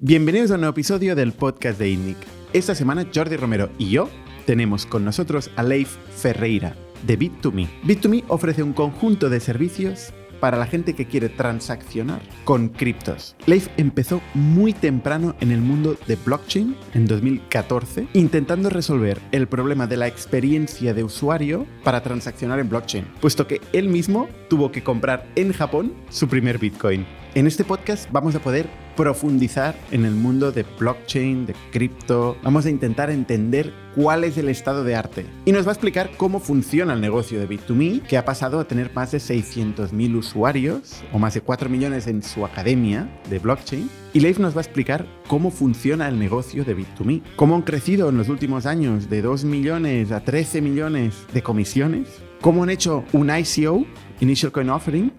Bienvenidos a un nuevo episodio del podcast de INNIC. Esta semana Jordi Romero y yo tenemos con nosotros a Leif Ferreira de Bit2Me. Bit2Me ofrece un conjunto de servicios para la gente que quiere transaccionar con criptos. Leif empezó muy temprano en el mundo de blockchain, en 2014, intentando resolver el problema de la experiencia de usuario para transaccionar en blockchain, puesto que él mismo tuvo que comprar en Japón su primer Bitcoin. En este podcast vamos a poder profundizar en el mundo de blockchain, de cripto. Vamos a intentar entender cuál es el estado de arte. Y nos va a explicar cómo funciona el negocio de Bit2Me, que ha pasado a tener más de 600.000 usuarios o más de 4 millones en su academia de blockchain. Y Leif nos va a explicar cómo funciona el negocio de Bit2Me, cómo han crecido en los últimos años de 2 millones a 13 millones de comisiones, cómo han hecho un ICO, Initial Coin Offering,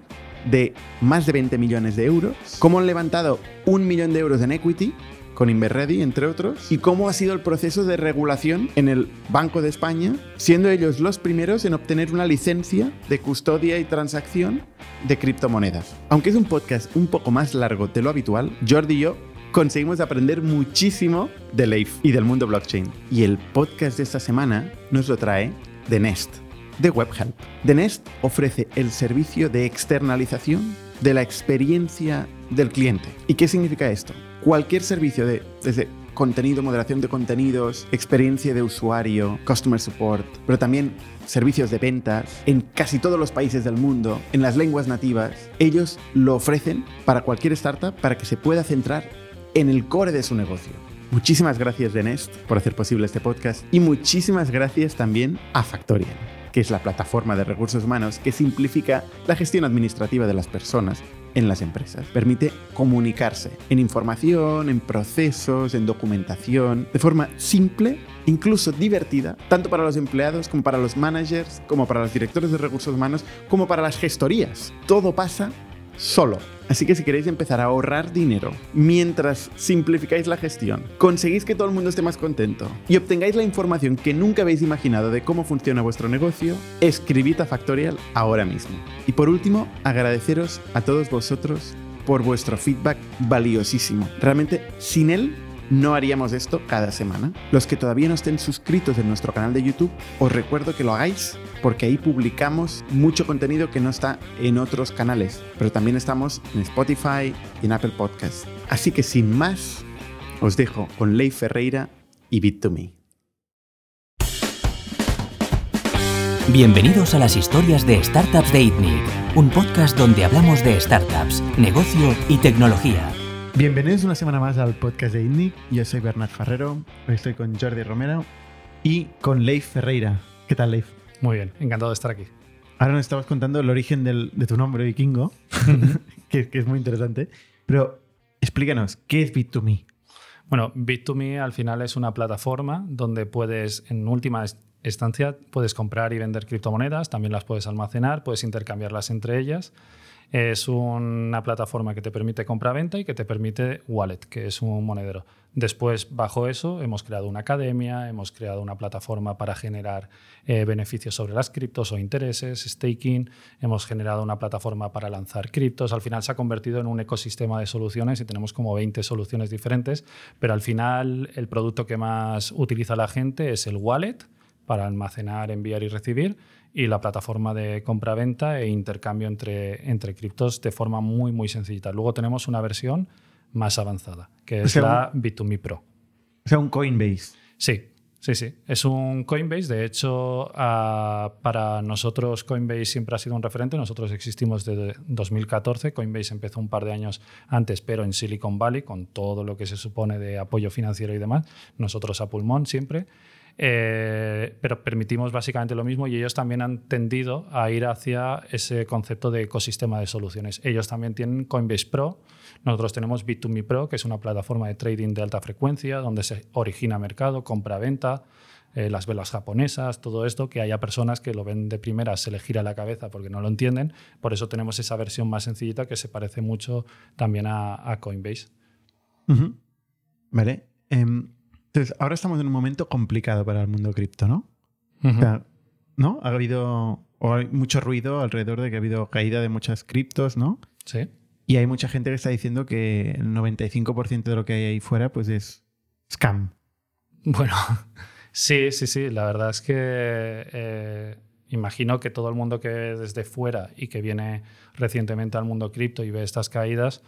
de más de 20 millones de euros, cómo han levantado un millón de euros en equity con Inverready, entre otros, y cómo ha sido el proceso de regulación en el Banco de España, siendo ellos los primeros en obtener una licencia de custodia y transacción de criptomonedas. Aunque es un podcast un poco más largo de lo habitual, Jordi y yo conseguimos aprender muchísimo de Leif y del mundo blockchain. Y el podcast de esta semana nos lo trae de Nest de WebHelp. The Nest ofrece el servicio de externalización de la experiencia del cliente. ¿Y qué significa esto? Cualquier servicio de, contenido, moderación de contenidos, experiencia de usuario, customer support, pero también servicios de ventas en casi todos los países del mundo, en las lenguas nativas, ellos lo ofrecen para cualquier startup para que se pueda centrar en el core de su negocio. Muchísimas gracias, The Nest, por hacer posible este podcast y muchísimas gracias también a Factorial que es la plataforma de recursos humanos que simplifica la gestión administrativa de las personas en las empresas. Permite comunicarse en información, en procesos, en documentación, de forma simple, incluso divertida, tanto para los empleados como para los managers, como para los directores de recursos humanos, como para las gestorías. Todo pasa solo. Así que si queréis empezar a ahorrar dinero mientras simplificáis la gestión, conseguís que todo el mundo esté más contento y obtengáis la información que nunca habéis imaginado de cómo funciona vuestro negocio, escribid a Factorial ahora mismo. Y por último, agradeceros a todos vosotros por vuestro feedback valiosísimo. Realmente, sin él no haríamos esto cada semana. Los que todavía no estén suscritos en nuestro canal de YouTube, os recuerdo que lo hagáis porque ahí publicamos mucho contenido que no está en otros canales, pero también estamos en Spotify y en Apple Podcasts. Así que sin más, os dejo con Leif Ferreira y Bit2Me. Bienvenidos a las historias de Startups de ITNIC, un podcast donde hablamos de startups, negocio y tecnología. Bienvenidos una semana más al podcast de ITNIC. Yo soy Bernard Ferrero, hoy estoy con Jordi Romero y con Leif Ferreira. ¿Qué tal, Leif? Muy bien, encantado de estar aquí. Ahora nos estabas contando el origen de tu nombre, Vikingo, que, que, es muy interesante. Pero explícanos, ¿qué es Bit2Me? Bueno, Bit2Me al final es una plataforma donde puedes, en última instancia, puedes comprar y vender criptomonedas, también las puedes almacenar, puedes intercambiarlas entre ellas es una plataforma que te permite compra-venta y que te permite wallet, que es un monedero. Después, bajo eso, hemos creado una academia, hemos creado una plataforma para generar eh, beneficios sobre las criptos o intereses, staking, hemos generado una plataforma para lanzar criptos. Al final se ha convertido en un ecosistema de soluciones y tenemos como 20 soluciones diferentes, pero al final el producto que más utiliza la gente es el wallet para almacenar, enviar y recibir y la plataforma de compra-venta e intercambio entre, entre criptos de forma muy, muy sencillita. Luego tenemos una versión más avanzada, que es la Bit2Me Pro. O sea, un Coinbase. Sí, sí, sí. Es un Coinbase. De hecho, ah, para nosotros Coinbase siempre ha sido un referente. Nosotros existimos desde 2014. Coinbase empezó un par de años antes, pero en Silicon Valley, con todo lo que se supone de apoyo financiero y demás. Nosotros a pulmón siempre. Eh, pero permitimos básicamente lo mismo y ellos también han tendido a ir hacia ese concepto de ecosistema de soluciones. Ellos también tienen Coinbase Pro, nosotros tenemos Bit2Me Pro, que es una plataforma de trading de alta frecuencia donde se origina mercado, compra-venta. Eh, las velas japonesas, todo esto, que haya personas que lo ven de primera, se le gira la cabeza porque no lo entienden. Por eso tenemos esa versión más sencillita que se parece mucho también a, Coinbase. Vale. Em, entonces, ahora estamos en un momento complicado para el mundo cripto, ¿no? ¿No? Ha habido o hay mucho ruido alrededor de que ha habido caída de muchas criptos, ¿no? Sí. Y hay mucha gente que está diciendo que el 95% de lo que hay ahí fuera pues es scam. Bueno, sí, sí, sí. La verdad es que eh, imagino que todo el mundo que desde fuera y que viene recientemente al mundo cripto y ve estas caídas,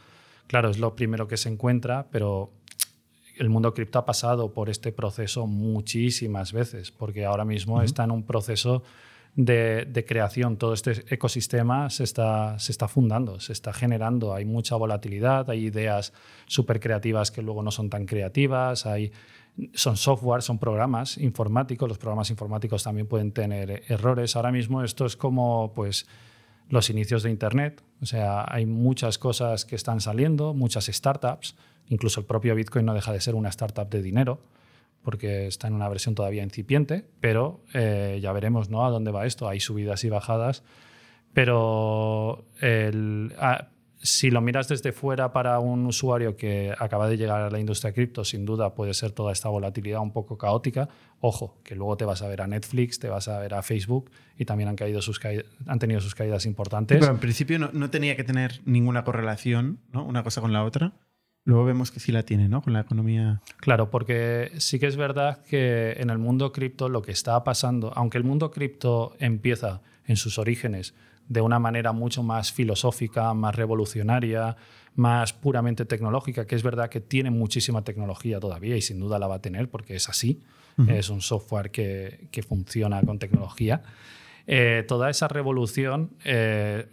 claro, es lo primero que se encuentra, pero el mundo cripto ha pasado por este proceso muchísimas veces, porque ahora mismo está en un proceso de, creación. Todo este ecosistema se está, se está fundando, se está generando. Hay mucha volatilidad, hay ideas súper creativas que luego no son tan creativas, hay, son software, son programas informáticos. Los programas informáticos también pueden tener errores. Ahora mismo esto es como pues, los inicios de Internet. O sea, hay muchas cosas que están saliendo, muchas startups. Incluso el propio Bitcoin no deja de ser una startup de dinero porque está en una versión todavía incipiente, pero eh, ya veremos ¿no? a dónde va esto. Hay subidas y bajadas, pero si lo miras desde fuera para un usuario que acaba de llegar a la industria cripto, sin duda puede ser toda esta volatilidad un poco caótica. Ojo, que luego te vas a ver a Netflix, te vas a ver a Facebook y también han, caído sus han tenido sus caídas importantes. pero en principio no, no, tenía que tener ninguna correlación, ¿no? una cosa con la otra. Luego vemos que sí la tiene, ¿no? Con la economía. Claro, porque sí que es verdad que en el mundo cripto lo que está pasando, aunque el mundo cripto empieza en sus orígenes de una manera mucho más filosófica, más revolucionaria, más puramente tecnológica, que es verdad que tiene muchísima tecnología todavía y sin duda la va a tener porque es así, es un software que, funciona con tecnología. Eh, toda esa revolución, eh,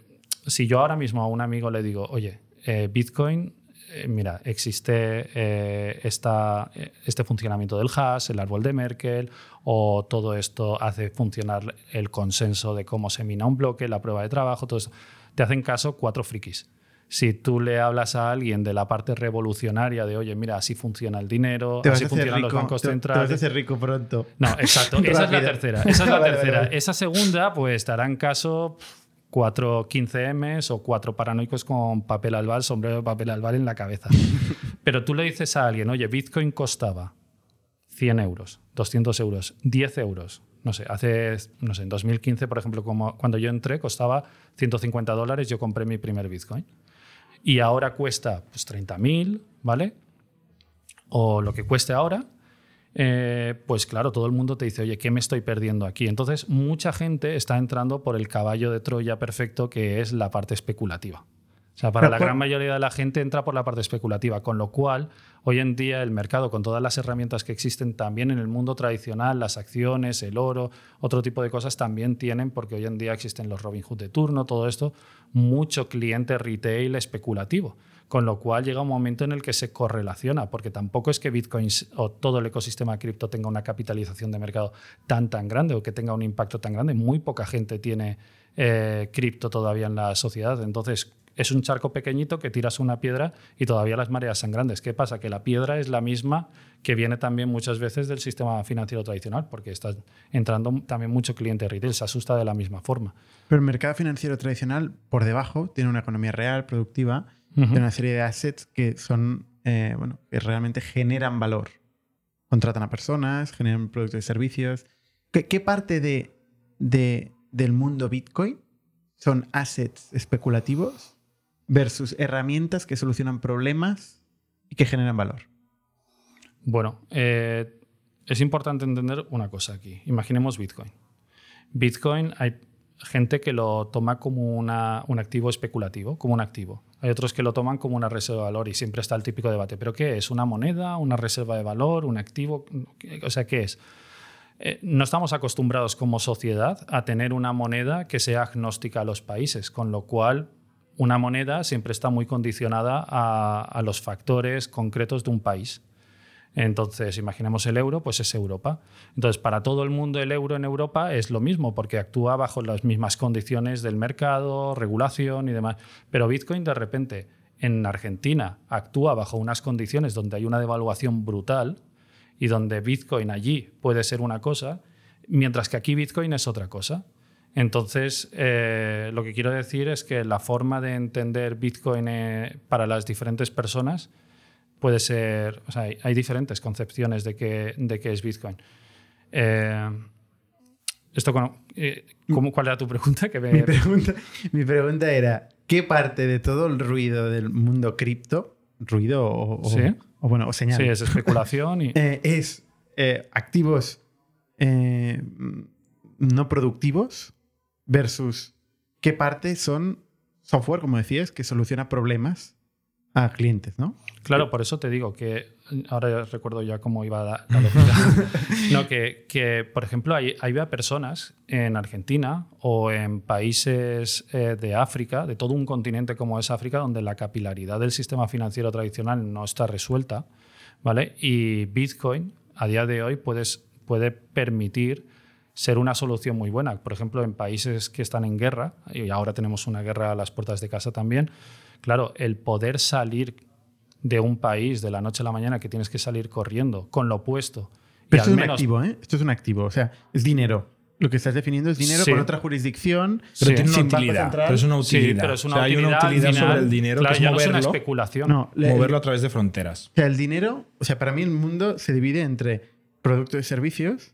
si yo ahora mismo a un amigo le digo, oye, eh, Bitcoin eh, mira, existe eh, este funcionamiento del hash, el árbol de Merkel, o todo esto hace funcionar el consenso de cómo se mina un bloque, la prueba de trabajo, todo eso. Te hacen caso cuatro frikis. Si tú le hablas a alguien de la parte revolucionaria de, oye, mira, así funciona el dinero, así funcionan los bancos centrales. Te vas a hacer rico pronto. No, exacto. esa es la tercera. Esa es la tercera. Esa segunda, pues te harán caso cuatro 15Ms o cuatro paranoicos con papel albal, sombrero de papel albal en la cabeza. Pero tú le dices a alguien, oye, Bitcoin costaba 100 euros, 200 euros, 10 euros. No sé, hace, no sé, en 2015, por ejemplo, como cuando yo entré, costaba 150 dólares, yo compré mi primer Bitcoin. Y ahora cuesta pues 30.000, ¿vale? O lo que cueste ahora, eh, pues claro, todo el mundo te dice, oye, ¿qué me estoy perdiendo aquí? Entonces, mucha gente está entrando por el caballo de Troya perfecto, que es la parte especulativa. O sea, para la gran mayoría de la gente entra por la parte especulativa, con lo cual hoy en día el mercado, con todas las herramientas que existen también en el mundo tradicional, las acciones, el oro, otro tipo de cosas también tienen, porque hoy en día existen los Robinhood de turno, todo esto, mucho cliente retail especulativo. Con lo cual llega un momento en el que se correlaciona, porque tampoco es que Bitcoin o todo el ecosistema cripto tenga una capitalización de mercado tan tan grande o que tenga un impacto tan grande. Muy poca gente tiene eh, cripto todavía en la sociedad. Entonces, es un charco pequeñito que tiras una piedra y todavía las mareas son grandes. ¿Qué pasa? Que la piedra es la misma que viene también muchas veces del sistema financiero tradicional, porque está entrando también mucho cliente retail, se asusta de la misma forma. Pero el mercado financiero tradicional, por debajo, tiene una economía real, productiva, de una serie de assets que son, eh, bueno, que realmente generan valor. Contratan a personas, generan productos y servicios. ¿Qué, parte de, del mundo Bitcoin son assets especulativos versus herramientas que solucionan problemas y que generan valor? Bueno, eh, es importante entender una cosa aquí. Imaginemos Bitcoin. Bitcoin hay gente que lo toma como un activo especulativo, como un activo. Hay otros que lo toman como una reserva de valor y siempre está el típico debate. ¿Pero qué es? ¿Una moneda? ¿Una reserva de valor? ¿Un activo? O sea, ¿qué es? Eh, no estamos acostumbrados como sociedad a tener una moneda que sea agnóstica a los países, con lo cual una moneda siempre está muy condicionada a los factores concretos de un país. Entonces, imaginemos el euro, pues es Europa. Entonces, para todo el mundo el euro en Europa es lo mismo, porque actúa bajo las mismas condiciones del mercado, regulación y demás. Pero Bitcoin de repente en Argentina actúa bajo unas condiciones donde hay una devaluación brutal y donde Bitcoin allí puede ser una cosa, mientras que aquí Bitcoin es otra cosa. Entonces, eh, lo que quiero decir es que la forma de entender Bitcoin eh, para las diferentes personas puede ser, o sea, hay, diferentes concepciones de qué, de qué es Bitcoin. Eh, esto, eh, ¿Cuál era tu pregunta? Que mi, pregunta mi pregunta era, ¿qué parte de todo el ruido del mundo cripto, ruido o, o- Sí. o bueno, o señal, Sí, es especulación y... eh, es activos no productivos versus qué parte son software, como decías, que soluciona problemas a clientes, ¿no? Claro, por eso te digo que ahora ya recuerdo ya cómo iba la, la lógica. no, que, que, por ejemplo, hay, había personas en Argentina o en países eh, de África, de todo un continente como es África, donde la capilaridad del sistema financiero tradicional no está resuelta, ¿vale? Y Bitcoin a día de hoy puedes, puede permitir ser una solución muy buena. Por ejemplo, en países que están en guerra, y ahora tenemos una guerra a las puertas de casa también, claro, el poder salir de un país de la noche a la mañana que tienes que salir corriendo con lo opuesto. Pero esto es un menos- activo, ¿eh? Esto es un activo, o sea, es dinero. Lo que estás definiendo es dinero Sí. con otra jurisdicción. Pero Sí. tiene una utilidad. Pero es una Sí, utilidad. pero es una O sea, hay utilidad, una utilidad final, sobre el dinero claro, que es ya no es una moverlo, especulación. No, le- moverlo a través de fronteras. O sea, el dinero, o sea, para mí el mundo se divide entre productos y servicios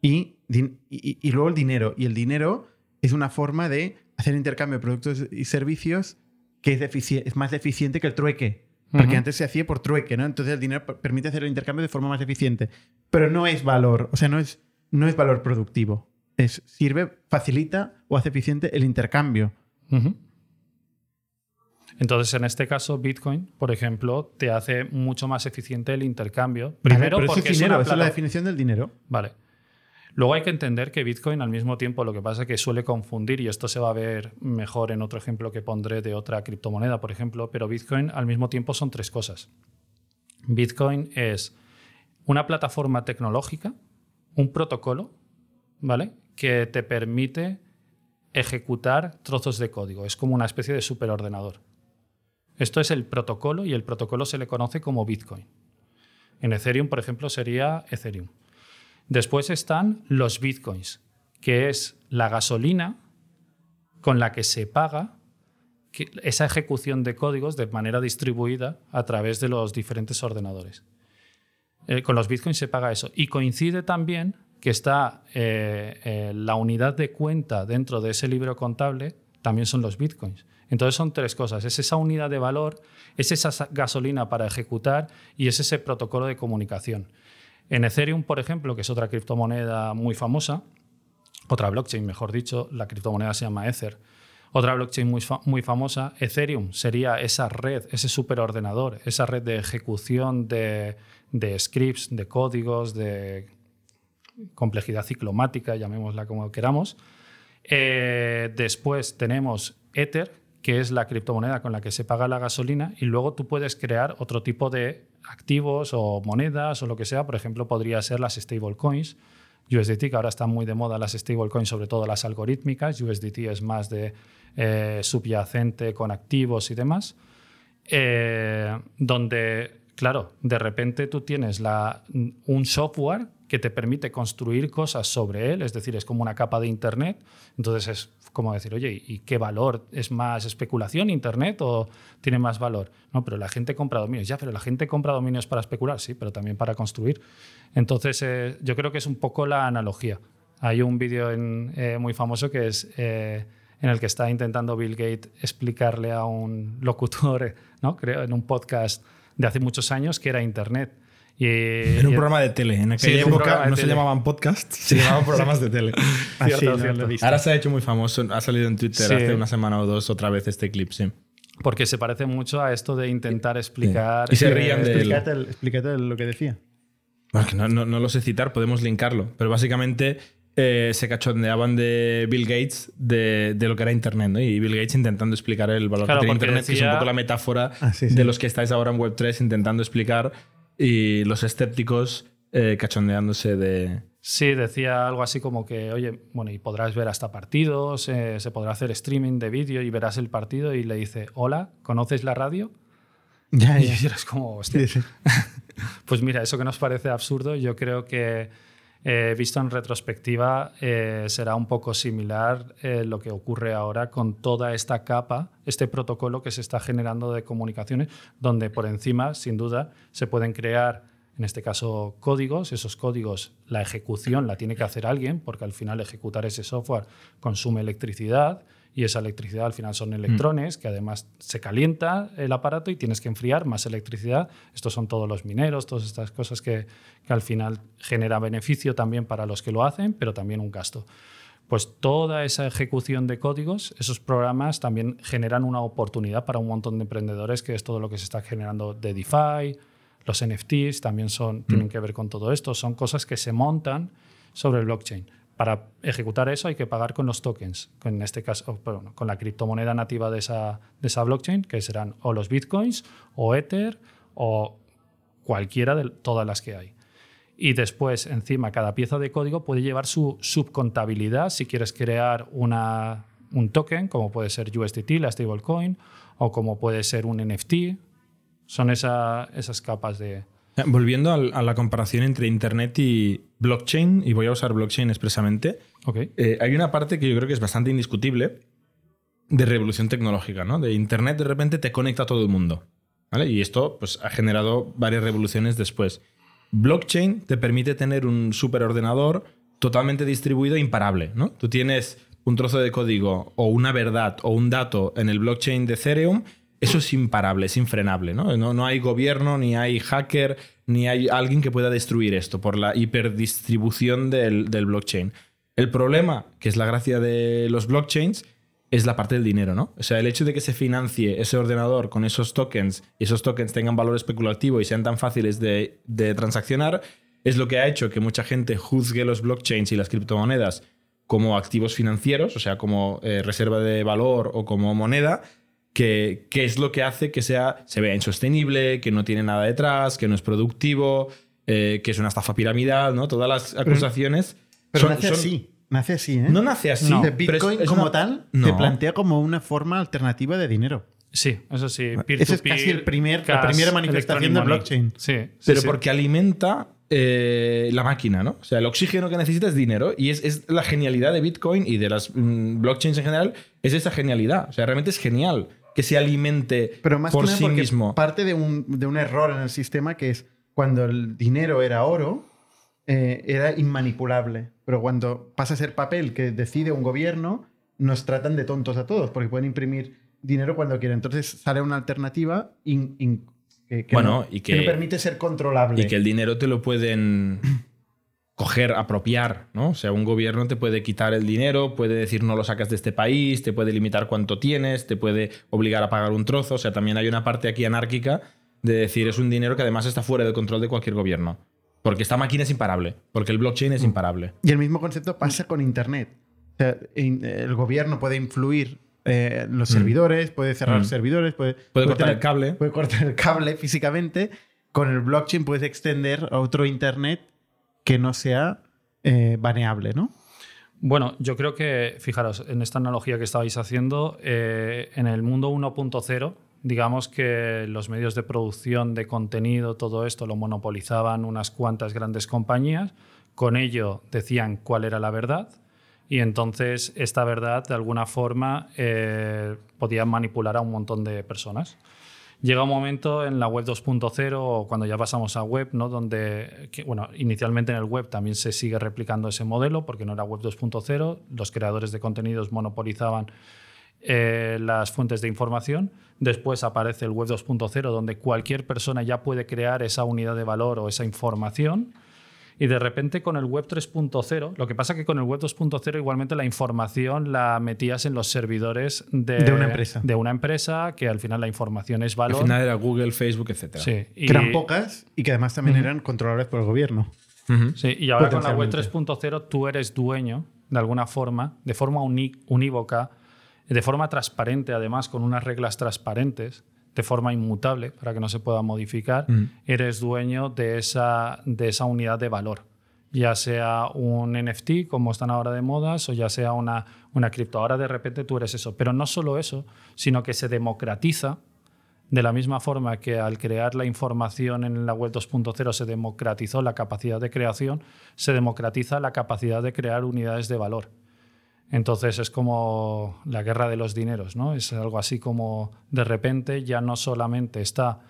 y, y luego el dinero. Y el dinero es una forma de hacer intercambio de productos y servicios que es, más eficiente que el trueque. Porque antes se hacía por trueque, ¿no? Entonces el dinero per- permite hacer el intercambio de forma más eficiente. Pero no es valor, o sea, no es, no es valor productivo. Es, sirve, facilita o hace eficiente el intercambio. Entonces, en este caso, Bitcoin, por ejemplo, te hace mucho más eficiente el intercambio. Primero, Vale, pero porque es dinero, esa es la definición del dinero. Vale. Luego hay que entender que Bitcoin al mismo tiempo lo que pasa es que suele confundir, y esto se va a ver mejor en otro ejemplo que pondré de otra criptomoneda, por ejemplo, pero Bitcoin al mismo tiempo son tres cosas. Bitcoin es una plataforma tecnológica, un protocolo, ¿vale? Que te permite ejecutar trozos de código. Es como una especie de superordenador. Esto es el protocolo y el protocolo se le conoce como Bitcoin. En Ethereum, por ejemplo, sería Ethereum. Después están los bitcoins, que es la gasolina con la que se paga esa ejecución de códigos de manera distribuida a través de los diferentes ordenadores. Eh, con los bitcoins se paga eso. Y coincide también que está eh, eh, la unidad de cuenta dentro de ese libro contable, también son los bitcoins. Entonces son tres cosas. Es esa unidad de valor, es esa sa- gasolina para ejecutar y es ese protocolo de comunicación. En Ethereum, por ejemplo, que es otra criptomoneda muy famosa, otra blockchain, mejor dicho, la criptomoneda se llama Ether. Otra blockchain muy, fa- muy famosa, Ethereum, sería esa red, ese superordenador, esa red de ejecución de, de scripts, de códigos, de complejidad ciclomática, llamémosla como queramos. Eh, después tenemos Ether, que es la criptomoneda con la que se paga la gasolina, y luego tú puedes crear otro tipo de activos o monedas o lo que sea. Por ejemplo, podría ser las stablecoins. USDT, que ahora están muy de moda las stablecoins, sobre todo las algorítmicas. USDT es más de eh, subyacente con activos y demás. Eh, donde, claro, de repente tú tienes la, un software que te permite construir cosas sobre él, es decir, es como una capa de Internet. Entonces es como decir, oye, ¿y qué valor? ¿Es más especulación Internet o tiene más valor? No, pero la gente compra dominios. Ya, pero la gente compra dominios para especular, sí, pero también para construir. Entonces eh, yo creo que es un poco la analogía. Hay un vídeo eh, muy famoso que es eh, en el que está intentando Bill Gates explicarle a un locutor, ¿no? creo, en un podcast de hace muchos años que era Internet. Y, Era un y- programa de tele. En Sí, aquella época no se tele. llamaban podcasts, se llamaban programas de tele. Ah, Cierto, sí, cierto. Ahora se ha hecho muy famoso. Ha salido en Twitter Sí. hace una semana o dos otra vez este clip, sí. Porque se parece mucho a esto de intentar explicar. Y se eh, rían de él. Explícate, el- explícate lo que decía. Bueno, que no, no- no lo sé citar, podemos linkarlo. Pero básicamente eh, se cachondeaban de Bill Gates de, de lo que era Internet, ¿no? Y Bill Gates intentando explicar el valor Claro, que tiene Internet, que es un decía- poco la metáfora Ah, sí, sí. de los que estáis ahora en Web3 intentando explicar y los escépticos eh, cachondeándose de... Sí, decía algo así como que, oye, bueno, y podrás ver hasta partidos, eh, se podrá hacer streaming de vídeo y verás el partido y le dice, hola, ¿conoces la radio? Ya, Y ya. eres como, hostia. Sí, sí. Pues mira, eso que nos parece absurdo, yo creo que eh, visto en retrospectiva eh, será un poco similar eh, lo que ocurre ahora con toda esta capa, este protocolo que se está generando de comunicaciones, donde por encima, sin duda, se pueden crear, en este caso, códigos. Esos códigos, la ejecución la tiene que hacer alguien, porque al final ejecutar ese software consume electricidad y esa electricidad al final son electrones que además se calienta el aparato y tienes que enfriar más electricidad. Estos son todos los mineros, todas estas cosas que, que al final genera beneficio también para los que lo hacen, pero también un gasto. Pues toda esa ejecución de códigos, esos programas también generan una oportunidad para un montón de emprendedores, que es todo lo que se está generando de DeFi, los NFTs también son, tienen que ver con todo esto, son cosas que se montan sobre el blockchain. Para ejecutar eso hay que pagar con los tokens, en este caso bueno, con la criptomoneda nativa de esa, blockchain, que serán o los bitcoins, o Ether, o cualquiera de todas las que hay. Y después, encima, cada pieza de código puede llevar su subcontabilidad si quieres crear una, un token, como puede ser USDT, la stablecoin, o como puede ser un NFT. Son esa, esas capas de, Volviendo a la comparación entre Internet y blockchain, y voy a usar blockchain expresamente, eh, hay una parte que yo creo que es bastante indiscutible de revolución tecnológica, ¿no? De Internet de repente te conecta a todo el mundo, ¿vale? Y esto pues, ha generado varias revoluciones después. Blockchain te permite tener un superordenador totalmente distribuido e imparable, ¿no? Tú tienes un trozo de código o una verdad o un dato en el blockchain de Ethereum, eso es imparable, es infrenable, ¿no? No, no hay gobierno, ni hay hacker, ni hay alguien que pueda destruir esto por la hiperdistribución del, del blockchain. El problema, que es la gracia de los blockchains, es la parte del dinero, ¿no? O sea, el hecho de que se financie ese ordenador con esos tokens y esos tokens tengan valor especulativo y sean tan fáciles de, de transaccionar, es lo que ha hecho que mucha gente juzgue los blockchains y las criptomonedas como activos financieros, o sea, como eh, reserva de valor o como moneda, que, que es lo que hace que sea, se vea insostenible, que no tiene nada detrás, que no es productivo, eh, que es una estafa piramidal, ¿no? Todas las acusaciones. Pero son- nace son- así. Nace así, ¿eh? No nace así. No. De pero es- Bitcoin es como una- tal No. te plantea como una forma alternativa de dinero. Sí, eso sí. Ese es casi el primer- la primera manifestación de blockchain. Sí, sí, pero sí. porque alimenta eh, la máquina, ¿no? O sea, el oxígeno que necesita es dinero y es, es la genialidad de Bitcoin y de las mm, blockchains en general, es esa genialidad. O sea, realmente es genial que se alimente Pero más por que nada sí mismo. parte de un, de un error en el sistema que es cuando el dinero era oro, eh, era inmanipulable. Pero cuando pasa a ser papel que decide un gobierno, nos tratan de tontos a todos porque pueden imprimir dinero cuando quieren. Entonces sale una alternativa in- in- que, que Bueno, no, y que que- no permite ser controlable. Y que el dinero te lo pueden coger, apropiar, ¿no? O sea, un gobierno te puede quitar el dinero, puede decir no lo sacas de este país, te puede limitar cuánto tienes, te puede obligar a pagar un trozo. O sea, también hay una parte aquí anárquica de decir es un dinero que además está fuera del control de cualquier gobierno. Porque esta máquina es imparable, porque el blockchain es imparable. Y el mismo concepto pasa con Internet. O sea, el gobierno puede influir eh, los servidores, puede cerrar Mm. servidores, puede, Puede cortar tener- el cable. Puede cortar el cable físicamente. Con el blockchain puedes extender a otro Internet que no sea eh, baneable, ¿no? Bueno, yo creo que, fijaros, en esta analogía que estabais haciendo, eh, en el mundo 1.0, digamos que los medios de producción de contenido, todo esto lo monopolizaban unas cuantas grandes compañías, con ello decían cuál era la verdad y entonces esta verdad de alguna forma eh, podía manipular a un montón de personas. Llega un momento en la web 2.0 o cuando ya pasamos a web, ¿no? donde, bueno, inicialmente en el web también se sigue replicando ese modelo porque no era web 2.0, los creadores de contenidos monopolizaban eh, las fuentes de información. Después aparece el web 2.0 donde cualquier persona ya puede crear esa unidad de valor o esa información. Y de repente con el web 3.0, lo que pasa que con el web 2.0 igualmente la información la metías en los servidores de, De una empresa. de una empresa, que al final la información es valor. Al final era Google, Facebook, etc. Sí, y, Que eran pocas y que además también eran controlables por el gobierno. sí, y ahora con la web Potencialmente. 3.0 tú eres dueño, de alguna forma, de forma unívoca, de forma transparente, además, con unas reglas transparentes, de forma inmutable, para que no se pueda modificar, eres dueño de esa, de esa unidad de valor. Ya sea un NFT, como están ahora de modas, o ya sea una, una cripto. Ahora de repente tú eres eso. Pero no solo eso, sino que se democratiza de la misma forma que al crear la información en la web 2.0 se democratizó la capacidad de creación, se democratiza la capacidad de crear unidades de valor. Entonces es como la guerra de los dineros, ¿no? Es algo así como de repente ya no solamente está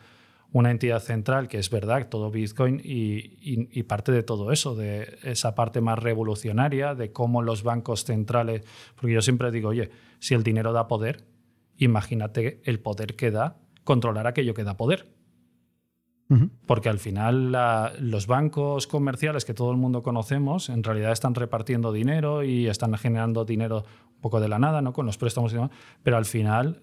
una entidad central que es verdad, todo Bitcoin y, parte de todo eso, de esa parte más revolucionaria, de cómo los bancos centrales, porque yo siempre digo, oye, si el dinero da poder, imagínate el poder que da controlar aquello que da poder. Porque al final los bancos comerciales que todo el mundo conocemos en realidad están repartiendo dinero y están generando dinero un poco de la nada, ¿no? con los préstamos y demás, pero al final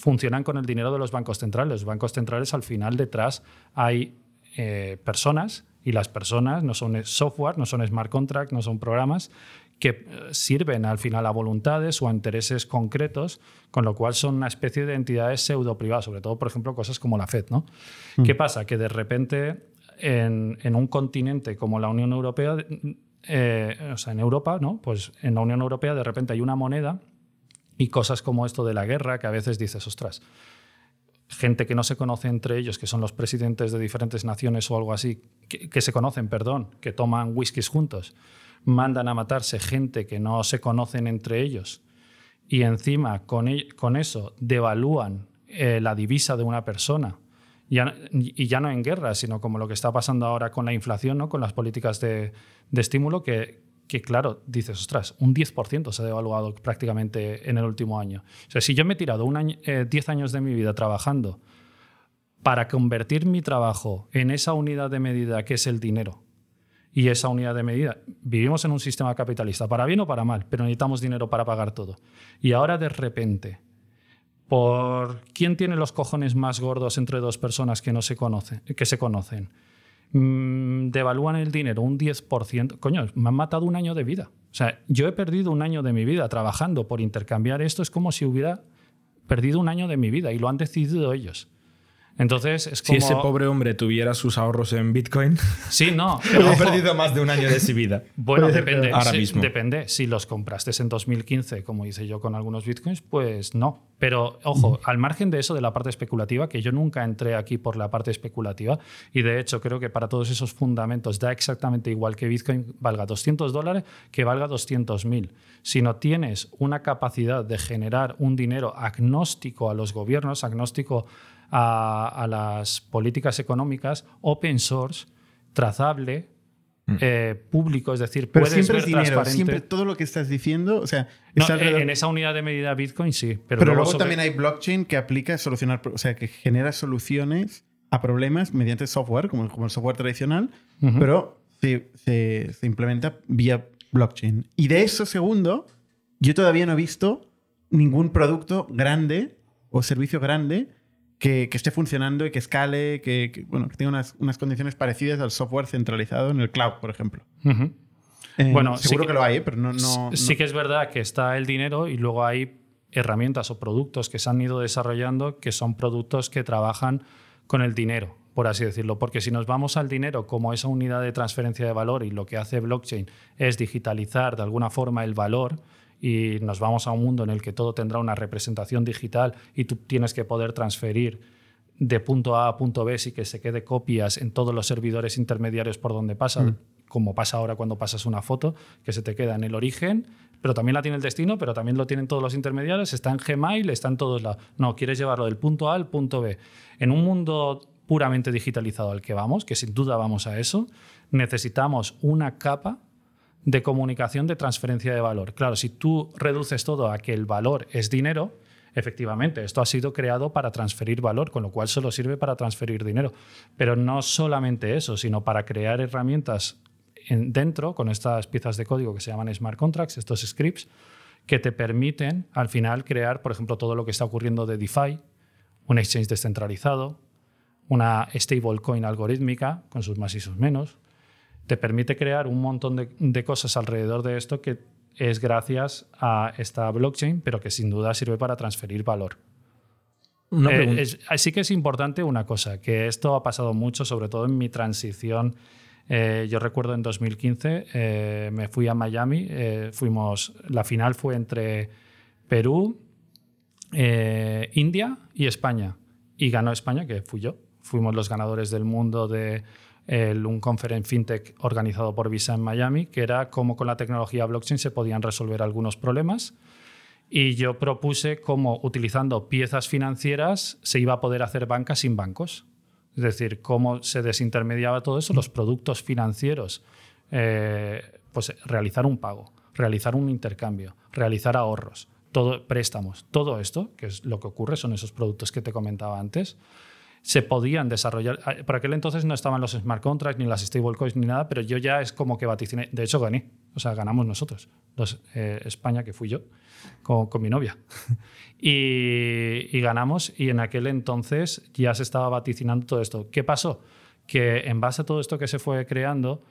funcionan con el dinero de los bancos centrales. Los bancos centrales, al final, detrás hay eh, personas y las personas no son software, no son smart contracts, no son programas que eh, sirven al final a voluntades o a intereses concretos, con lo cual son una especie de entidades pseudo privadas, sobre todo, por ejemplo, cosas como la Fed. ¿no? Mm. ¿Qué pasa? Que de repente en, un continente como la Unión Europea, eh, o sea, en Europa, ¿no? pues en la Unión Europea de repente hay una moneda y cosas como esto de la guerra, que a veces dices, ostras, gente que no se conoce entre ellos, que son los presidentes de diferentes naciones o algo así, que, se conocen, perdón, que toman whiskies juntos, mandan a matarse gente que no se conocen entre ellos y encima con, e, con eso devalúan eh, la divisa de una persona. y ya no en guerra, sino como lo que está pasando ahora con la inflación, ¿no? con las políticas de, de estímulo, que, que claro, dices, ostras, un 10% se ha devaluado prácticamente en el último año. O sea, si yo me he tirado un año, 10 eh, años de mi vida trabajando para convertir mi trabajo en esa unidad de medida que es el dinero, y esa unidad de medida, vivimos en un sistema capitalista, para bien o para mal, pero necesitamos dinero para pagar todo. Y ahora de repente, por quién tiene los cojones más gordos entre dos personas que no se conocen, que se conocen Mm, devalúan el dinero un 10%, coño, me han matado un año de vida. O sea, yo he perdido un año de mi vida trabajando por intercambiar esto, es como si hubiera perdido un año de mi vida y lo han decidido ellos. Entonces, es como... Si ese pobre hombre tuviera sus ahorros en Bitcoin, sí, no, ha perdido más de un año de su vida. Bueno, depende. Ahora mismo. Depende. Si los compraste en 2015, como hice yo con algunos Bitcoins, pues no. Pero, ojo, al margen de eso, de la parte especulativa, que yo nunca entré aquí por la parte especulativa, y de hecho creo que para todos esos fundamentos da exactamente igual que Bitcoin valga 200 dólares que valga 200 mil. Si no tienes una capacidad de generar un dinero agnóstico a los gobiernos, agnóstico a, las políticas económicas open source, trazable, mm. eh, público, es decir, pero siempre es dinero, siempre todo lo que estás diciendo, o sea, en esa unidad de medida Bitcoin sí, pero, luego, también hay blockchain que aplica a solucionar, o sea, que genera soluciones a problemas mediante software, como, como el software tradicional, pero se, se, se, implementa vía blockchain. Y de eso segundo, yo todavía no he visto ningún producto grande o servicio grande que, esté funcionando y que escale, que, bueno, que tenga unas, condiciones parecidas al software centralizado en el cloud, por ejemplo. Eh, bueno, seguro que, lo hay, pero no, no, Sí que es verdad que está el dinero y luego hay herramientas o productos que se han ido desarrollando que son productos que trabajan con el dinero, por así decirlo. Porque si nos vamos al dinero como esa unidad de transferencia de valor y lo que hace blockchain es digitalizar de alguna forma el valor, y nos vamos a un mundo en el que todo tendrá una representación digital y tú tienes que poder transferir de punto A a punto B y que se quede copias en todos los servidores intermediarios por donde pasa, mm. como pasa ahora cuando pasas una foto, que se te queda en el origen, pero también la tiene el destino, pero también lo tienen todos los intermediarios, está en Gmail, está en todos lados. No, quieres llevarlo del punto A al punto B. En un mundo puramente digitalizado al que vamos, que sin duda vamos a eso, necesitamos una capa de comunicación de transferencia de valor. Claro, si tú reduces todo a que el valor es dinero, efectivamente, esto ha sido creado para transferir valor, con lo cual solo sirve para transferir dinero. Pero no solamente eso, sino para crear herramientas dentro, con estas piezas de código que se llaman smart contracts, estos scripts, que te permiten al final crear, por ejemplo, todo lo que está ocurriendo de DeFi, un exchange descentralizado, una stablecoin algorítmica con sus más y sus menos, te permite crear un montón de, cosas alrededor de esto que es gracias a esta blockchain, pero que sin duda sirve para transferir valor. Eh, así que es importante una cosa, que esto ha pasado mucho, sobre todo en mi transición. Eh, yo recuerdo en 2015 eh, me fui a Miami, fuimos, la final fue entre Perú, India y España. Y ganó España, que fui yo. Fuimos los ganadores del mundo de un conference fintech organizado por Visa en Miami, que era cómo con la tecnología blockchain se podían resolver algunos problemas. Y yo propuse cómo utilizando piezas financieras se iba a poder hacer banca sin bancos. Es decir, cómo se desintermediaba todo eso, los productos financieros, eh, pues realizar un pago, realizar un intercambio, realizar ahorros, todo, préstamos, todo esto, que es lo que ocurre, son esos productos que te comentaba antes, se podían desarrollar. Ah, por aquel entonces no estaban los smart contracts, ni las stablecoins, ni nada, pero yo ya es como que vaticiné. De hecho, gané. O sea, ganamos nosotros, los, eh, España, que fui yo, con, con mi novia. y, y ganamos, y en aquel entonces ya se estaba vaticinando todo esto. ¿Qué pasó? Que en base a todo esto que se fue creando,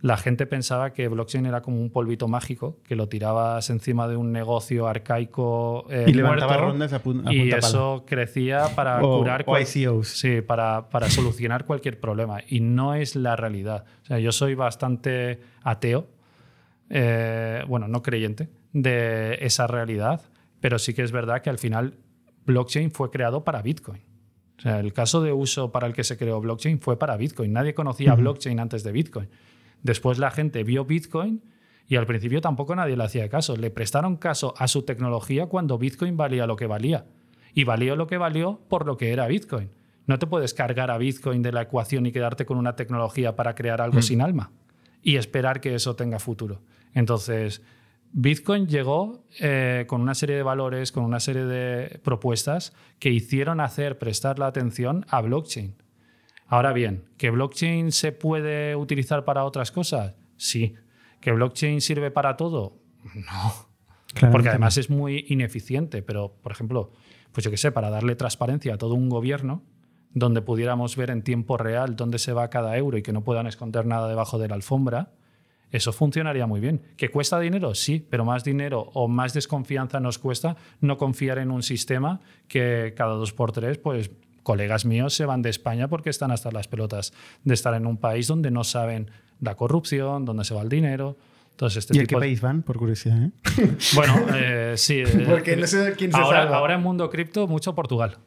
la gente pensaba que blockchain era como un polvito mágico, que lo tirabas encima de un negocio arcaico eh, Y levantaba muerto, rondas a, pun- a y punta eso crecía para O- curar o ICOs. sí, para, para solucionar cualquier problema. Y no es la realidad. O sea, yo soy bastante ateo, eh, bueno, no creyente, de esa realidad, pero sí que es verdad que al final blockchain fue creado para Bitcoin. O sea, el caso de uso para el que se creó blockchain fue para Bitcoin. Nadie conocía blockchain antes de Bitcoin. Después la gente vio Bitcoin y al principio tampoco nadie le hacía caso. Le prestaron caso a su tecnología cuando Bitcoin valía lo que valía. Y valió lo que valió por lo que era Bitcoin. No te puedes cargar a Bitcoin de la ecuación y quedarte con una tecnología para crear algo sin alma y esperar que eso tenga futuro. Entonces, Bitcoin llegó eh, con una serie de valores, con una serie de propuestas que hicieron hacer prestar la atención a blockchain. Ahora bien, ¿que blockchain se puede utilizar para otras cosas? Sí. ¿Que blockchain sirve para todo? No. Claramente Porque además es muy ineficiente. Pero, por ejemplo, pues yo qué sé, para darle transparencia a todo un gobierno, donde pudiéramos ver en tiempo real dónde se va cada euro y que no puedan esconder nada debajo de la alfombra, eso funcionaría muy bien. ¿Que cuesta dinero? Sí, pero más dinero o más desconfianza nos cuesta no confiar en un sistema que cada dos por tres, pues colegas míos se van de España porque están hasta las pelotas de estar en un país donde no saben la corrupción, dónde se va el dinero. Entonces, este ¿Y a qué de- país van, por curiosidad? eh? Bueno, eh, sí. eh, Porque no sé quién se ahora, salva. ahora en mundo cripto, mucho Portugal.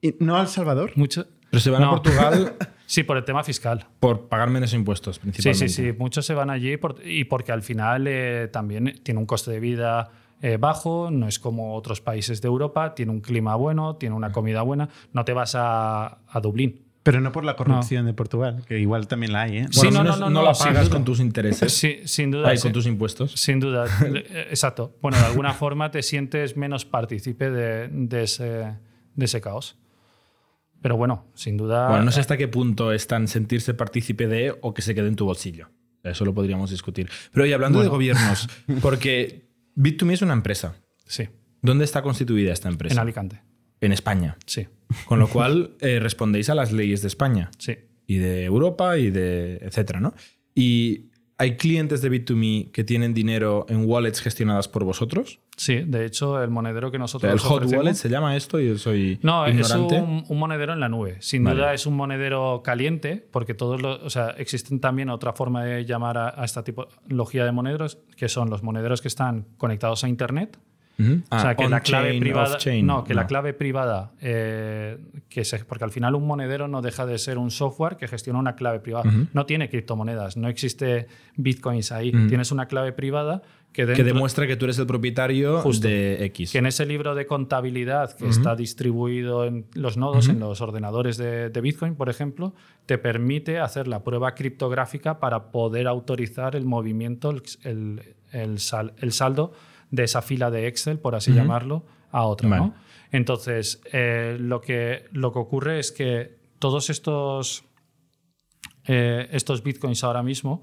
¿Y ¿No a El Salvador? Mucho, Pero se van a. Portugal sí, por el tema fiscal. por pagar menos impuestos, Sí, principalmente. sí, sí. Muchos se van allí por- y porque al final eh, también tiene un coste de vida eh, bajo, no es como otros países de Europa, tiene un clima bueno, tiene una comida buena. No te vas a, a Dublín. Pero no por la corrupción de Portugal, que igual también la hay, ¿eh? Sí, Bueno, no, no, no, no no, la sin pagas duda. con tus intereses, Sí, sin duda. ahí, sí. con tus impuestos. Sin duda, exacto. Bueno, de alguna forma te sientes menos partícipe de, de ese, de ese caos. Pero bueno, sin duda. Bueno, no sé hasta qué punto es tan sentirse partícipe de o que se quede en tu bolsillo. Eso lo podríamos discutir. Pero oye, hablando de gobiernos, porque Bit2Me es una empresa. Sí, ¿Dónde está constituida esta empresa? en Alicante. En España. Sí, Con lo cual eh, respondéis a las leyes de España sí. y de Europa y de etcétera, ¿no? Y hay clientes de Bit2Me que tienen dinero en wallets gestionadas por vosotros. Sí, de hecho, el monedero que nosotros el hot wallet se llama esto y yo soy No, es un, un monedero en la nube. Sin Vale. duda es un monedero caliente, porque todos los, o sea, existen también otra forma de llamar a, a esta tipología de monederos, que son los monederos que están conectados a internet. O Ah, sea, que la on-chain, clave privada. No, que la clave privada. eh, que se, porque al final un monedero no deja de ser un software que gestiona una clave privada. No tiene criptomonedas, no existe bitcoins ahí. Tienes una clave privada que, que demuestra que tú eres el propietario Justo. de X. que en ese libro de contabilidad que está distribuido en los nodos, en los ordenadores de, de Bitcoin, por ejemplo, te permite hacer la prueba criptográfica para poder autorizar el movimiento, el, el- el sal- el saldo de esa fila de Excel, por así llamarlo, a otra. Vale. ¿no? Entonces, eh, lo, que, lo que ocurre es que todos estos, eh, estos Bitcoins ahora mismo,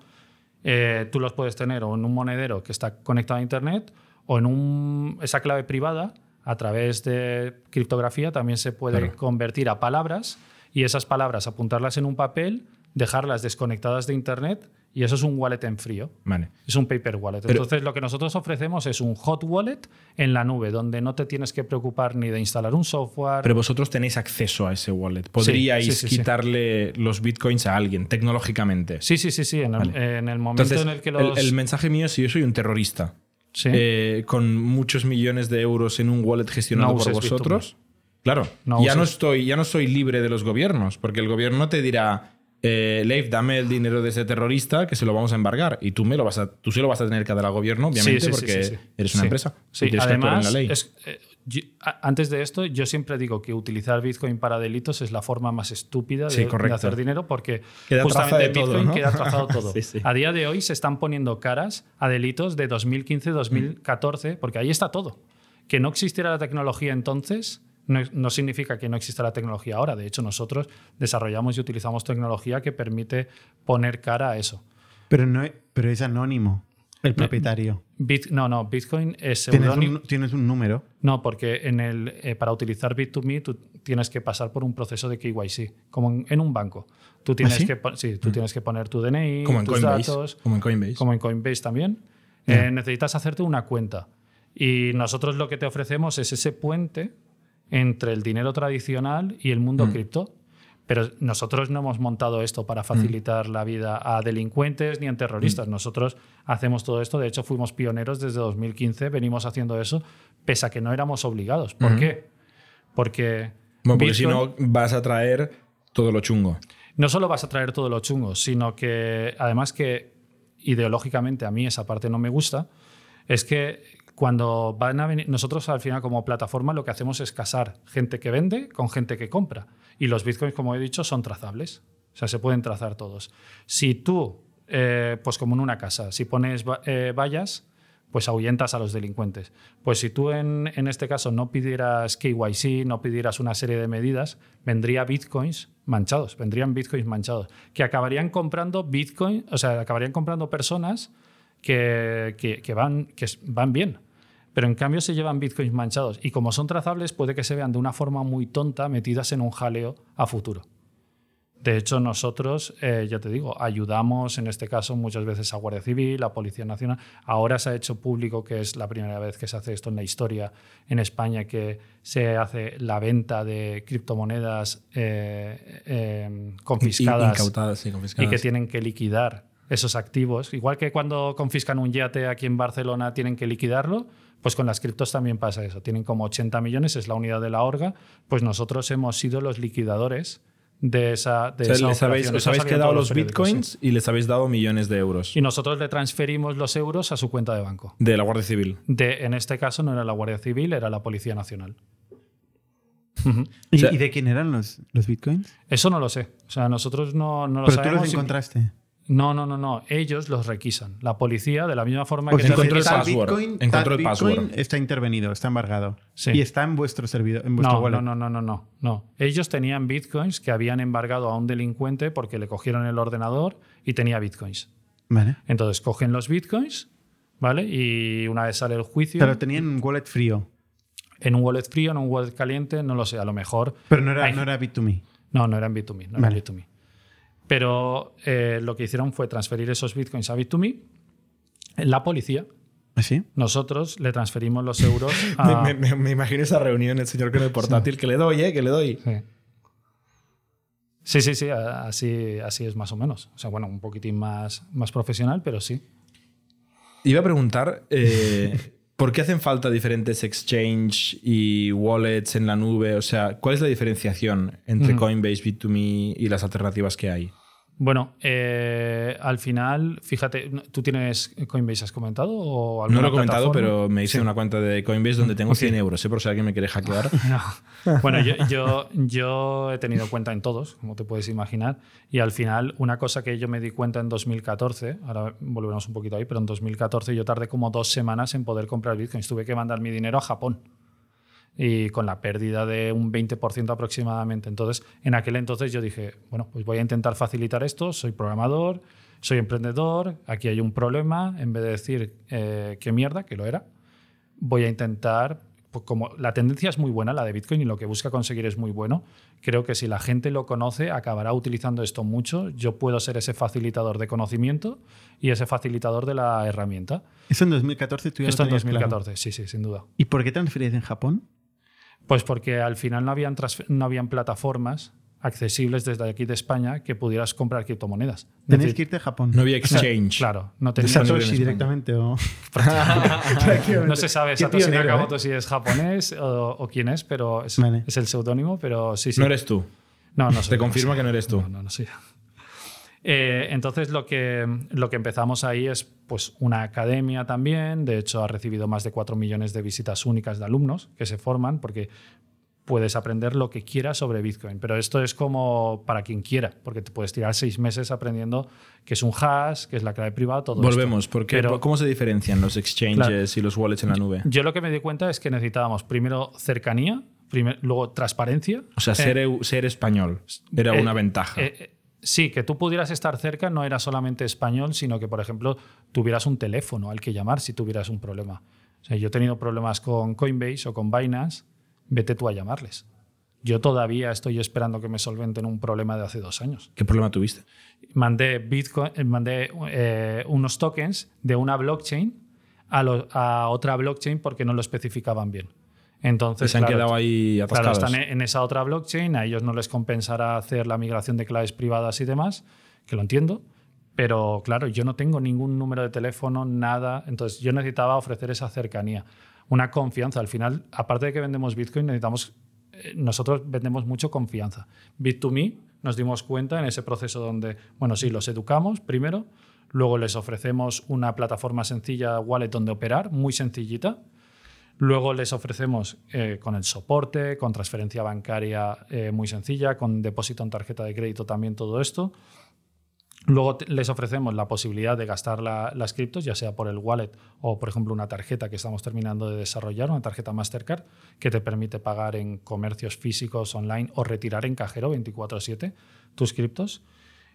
eh, tú los puedes tener o en un monedero que está conectado a Internet o en un- esa clave privada a través de criptografía también se puede Claro. convertir a palabras y esas palabras apuntarlas en un papel, dejarlas desconectadas de Internet y eso es un wallet en frío. Vale. Es un paper wallet. Pero- Entonces, lo que nosotros ofrecemos es un hot wallet en la nube, donde no te tienes que preocupar ni de instalar un software. Pero vosotros tenéis acceso a ese wallet. Podríais sí, sí, sí. quitarle los bitcoins a alguien tecnológicamente. sí, sí, sí, sí. En el, en el momento Entonces, en el que los. el, mensaje mío es si yo soy un terrorista Sí. eh, con muchos millones de euros en un wallet gestionado No por vosotros, claro, No ya, no estoy, ya no soy libre de los gobiernos, porque el gobierno te dirá, eh, Leif, dame el dinero de ese terrorista que se lo vamos a embargar y tú, me lo vas a, tú se lo vas a tener que dar al gobierno, obviamente, Sí, sí, sí, porque sí, eres una empresa Sí, y en la ley. es- eh, yo- antes de esto, yo siempre digo que utilizar Bitcoin para delitos es la forma más estúpida de, hacer dinero porque Queda justamente de todo, Bitcoin ¿no? queda trazado todo. A día de hoy se están poniendo caras a delitos de 2015-2014 porque ahí está todo. Que no existiera la tecnología entonces no, no significa que no exista la tecnología ahora. De hecho, nosotros desarrollamos y utilizamos tecnología que permite poner cara a eso. Pero, no, pero es anónimo, el propietario. Bit- no, no, Bitcoin es Tienes seudónimo. un, tienes un número. No, porque en el, eh, para utilizar Bit2Me tú tienes que pasar por un proceso de KYC, como en, en un banco. Tú tienes, ¿Ah, sí? que, sí, tú tienes que poner tu DNI, Como en tus Coinbase. datos, Como en Coinbase. como en Coinbase también. Eh, necesitas hacerte una cuenta. Y nosotros lo que te ofrecemos es ese puente entre el dinero tradicional y el mundo Mm. cripto. Pero nosotros no hemos montado esto para facilitar la vida a delincuentes ni a Mm. terroristas. Nosotros hacemos todo esto. De hecho, fuimos pioneros desde 2015. Venimos haciendo eso, pese a que no éramos obligados. ¿Por qué? Porque, Bueno, porque si no vas a traer todo lo chungo. no solo vas a traer todo lo chungo, sino que además que ideológicamente a mí esa parte no me gusta, es que cuando van a venir, nosotros al final como plataforma lo que hacemos es casar gente que vende con gente que compra. Y los bitcoins, como he dicho, son trazables. O sea, se pueden trazar todos. Si tú, eh, pues como en una casa, si pones eh, vallas, pues ahuyentas a los delincuentes. Pues si tú en, en este caso no pidieras KYC, no pidieras una serie de medidas, vendría bitcoins manchados, vendrían bitcoins manchados, que acabarían comprando bitcoin, o sea, acabarían comprando personas que, que- van, que van bien. Pero en cambio se llevan bitcoins manchados y como son trazables puede que se vean de una forma muy tonta metidas en un jaleo a futuro. De hecho, nosotros, eh, ya te digo, ayudamos en este caso muchas veces a Guardia Civil, a Policía Nacional. Ahora se ha hecho público que es la primera vez que se hace esto en la historia en España, que se hace la venta de criptomonedas eh, eh, confiscadas Incautadas, sí, y confiscadas. que tienen que liquidar esos activos. Igual que cuando confiscan un yate aquí en Barcelona tienen que liquidarlo, pues con las criptos también pasa eso. Tienen como 80 millones, es la unidad de la orga. Pues nosotros hemos sido los liquidadores de esa, de O sea, esa les habéis, os quedado los bitcoins sí. y les habéis dado millones de euros Y nosotros le transferimos los euros a su cuenta de banco. de la Guardia Civil. De, en este caso no era la Guardia Civil, era la Policía Nacional. ¿Y, O sea- y de quién eran los, los bitcoins? Eso no lo sé. O sea, nosotros no, no lo Pero tú sabemos. los y- encontraste. No, no, no, no. Ellos los requisan. La policía, de la misma forma O que encontró el password. Bitcoin, Encontró el Bitcoin password. está intervenido, está embargado. Sí. Y está en vuestro servidor, en vuestro No, wallet. no, no, no, no, no, no. Ellos tenían bitcoins que habían embargado a un delincuente porque le cogieron el ordenador y tenía bitcoins. Vale. Entonces cogen los bitcoins, ¿vale? Y una vez sale el juicio, Pero tenían un wallet frío. en un wallet frío, en un wallet caliente, no lo sé, a lo mejor. Pero no era, Hay- no era Bit2Me. No, no eran Bit2Me, no Vale. eran Bit2Me. Pero eh, lo que hicieron fue transferir esos bitcoins a Bit2Me. La policía, ¿Así? nosotros le transferimos los euros a. Me, me- me imagino esa reunión, el señor con el portátil, que le doy, ¿eh? Que le doy. Sí. Sí, sí, sí, así, así es más o menos. O sea, bueno, un poquitín más, más profesional, pero sí. Iba a preguntar, eh, ¿por qué hacen falta diferentes exchange y wallets en la nube? O sea, ¿cuál es la diferenciación entre. Coinbase, Bit2Me y las alternativas que hay? Bueno, eh, al final, fíjate, ¿no- ¿tú tienes Coinbase, has comentado? O No lo he comentado, pero me hice una cuenta de Coinbase donde tengo 100 euros, ¿eh? por si alguien me quiere hackear. No. Bueno, yo, yo, yo he tenido cuenta en todos, como te puedes imaginar, y al final una cosa que yo me di cuenta en 2014, ahora volveremos un poquito ahí, pero en 2014 yo tardé como dos semanas en poder comprar bitcoins, tuve que mandar mi dinero a Japón y con la pérdida de un 20% aproximadamente. Entonces, en aquel entonces yo dije, bueno, pues voy a intentar facilitar esto, soy programador, soy emprendedor, aquí hay un problema, en vez de decir eh, qué mierda, que lo era, voy a intentar, pues como la tendencia es muy buena, la de Bitcoin, y lo que busca conseguir es muy bueno, creo que si la gente lo conoce, acabará utilizando esto mucho. Yo puedo ser ese facilitador de conocimiento y ese facilitador de la herramienta. Eso en 2014 tú ya Esto en tenías claro. 2014, sí, sí, sin duda. ¿Y por qué transferías en Japón? Pues porque al final no habían, no habían plataformas accesibles desde aquí de España que pudieras comprar criptomonedas. Tenías que irte a Japón. No había exchange. Claro, no ¿De tenías Satoshi Satoshi directamente o...? No se sabe Satoshi pionero, Nakamoto ¿eh? si es japonés o, o quién es, pero es, Vale. es el seudónimo, pero sí, sí. No eres tú. No, no soy Te yo, confirma no soy que no eres tú. No, no, no soy. Eh, entonces lo que, lo que empezamos ahí es pues, una academia también, de hecho ha recibido más de 4 millones de visitas únicas de alumnos que se forman, porque puedes aprender lo que quieras sobre Bitcoin, pero esto es como para quien quiera, porque te puedes tirar seis meses aprendiendo qué es un hash, qué es la clave privada, todo Volvemos, porque ¿cómo se diferencian los exchanges y los wallets en la nube? Yo, lo que me di cuenta es que necesitábamos primero cercanía, luego transparencia. O sea, ser, eh, ser español era una eh, ventaja. Eh, sí, que tú pudieras estar cerca no era solamente español, sino que, por ejemplo, tuvieras un teléfono al que llamar si tuvieras un problema. O sea, yo he tenido problemas con Coinbase o con Binance vete tú a llamarles. Yo todavía estoy esperando que me solventen un problema de hace dos años. ¿Qué problema tuviste? Mandé, Bitcoin, eh, mandé eh, unos tokens de una blockchain a, otra blockchain porque no lo especificaban bien. Entonces, se han quedado ahí atascados. Claro, están en esa otra blockchain, a ellos no les compensará hacer la migración de claves privadas y demás, que lo entiendo, pero claro, yo no tengo ningún número de teléfono, nada, entonces yo necesitaba ofrecer esa cercanía una confianza. Al final, aparte de que vendemos Bitcoin, necesitamos, eh, nosotros vendemos mucho confianza. Bit2Me nos dimos cuenta en ese proceso donde, bueno, sí, los educamos primero, luego les ofrecemos una plataforma sencilla, wallet, donde operar, muy sencillita. Luego les ofrecemos eh, con el soporte, con transferencia bancaria eh, muy sencilla, con depósito en tarjeta de crédito también todo esto. Luego les ofrecemos la posibilidad de gastar las criptos, ya sea por el wallet o, por ejemplo, una tarjeta que estamos terminando de desarrollar, una tarjeta Mastercard, que te permite pagar en comercios físicos online o retirar en cajero 24/7 tus criptos.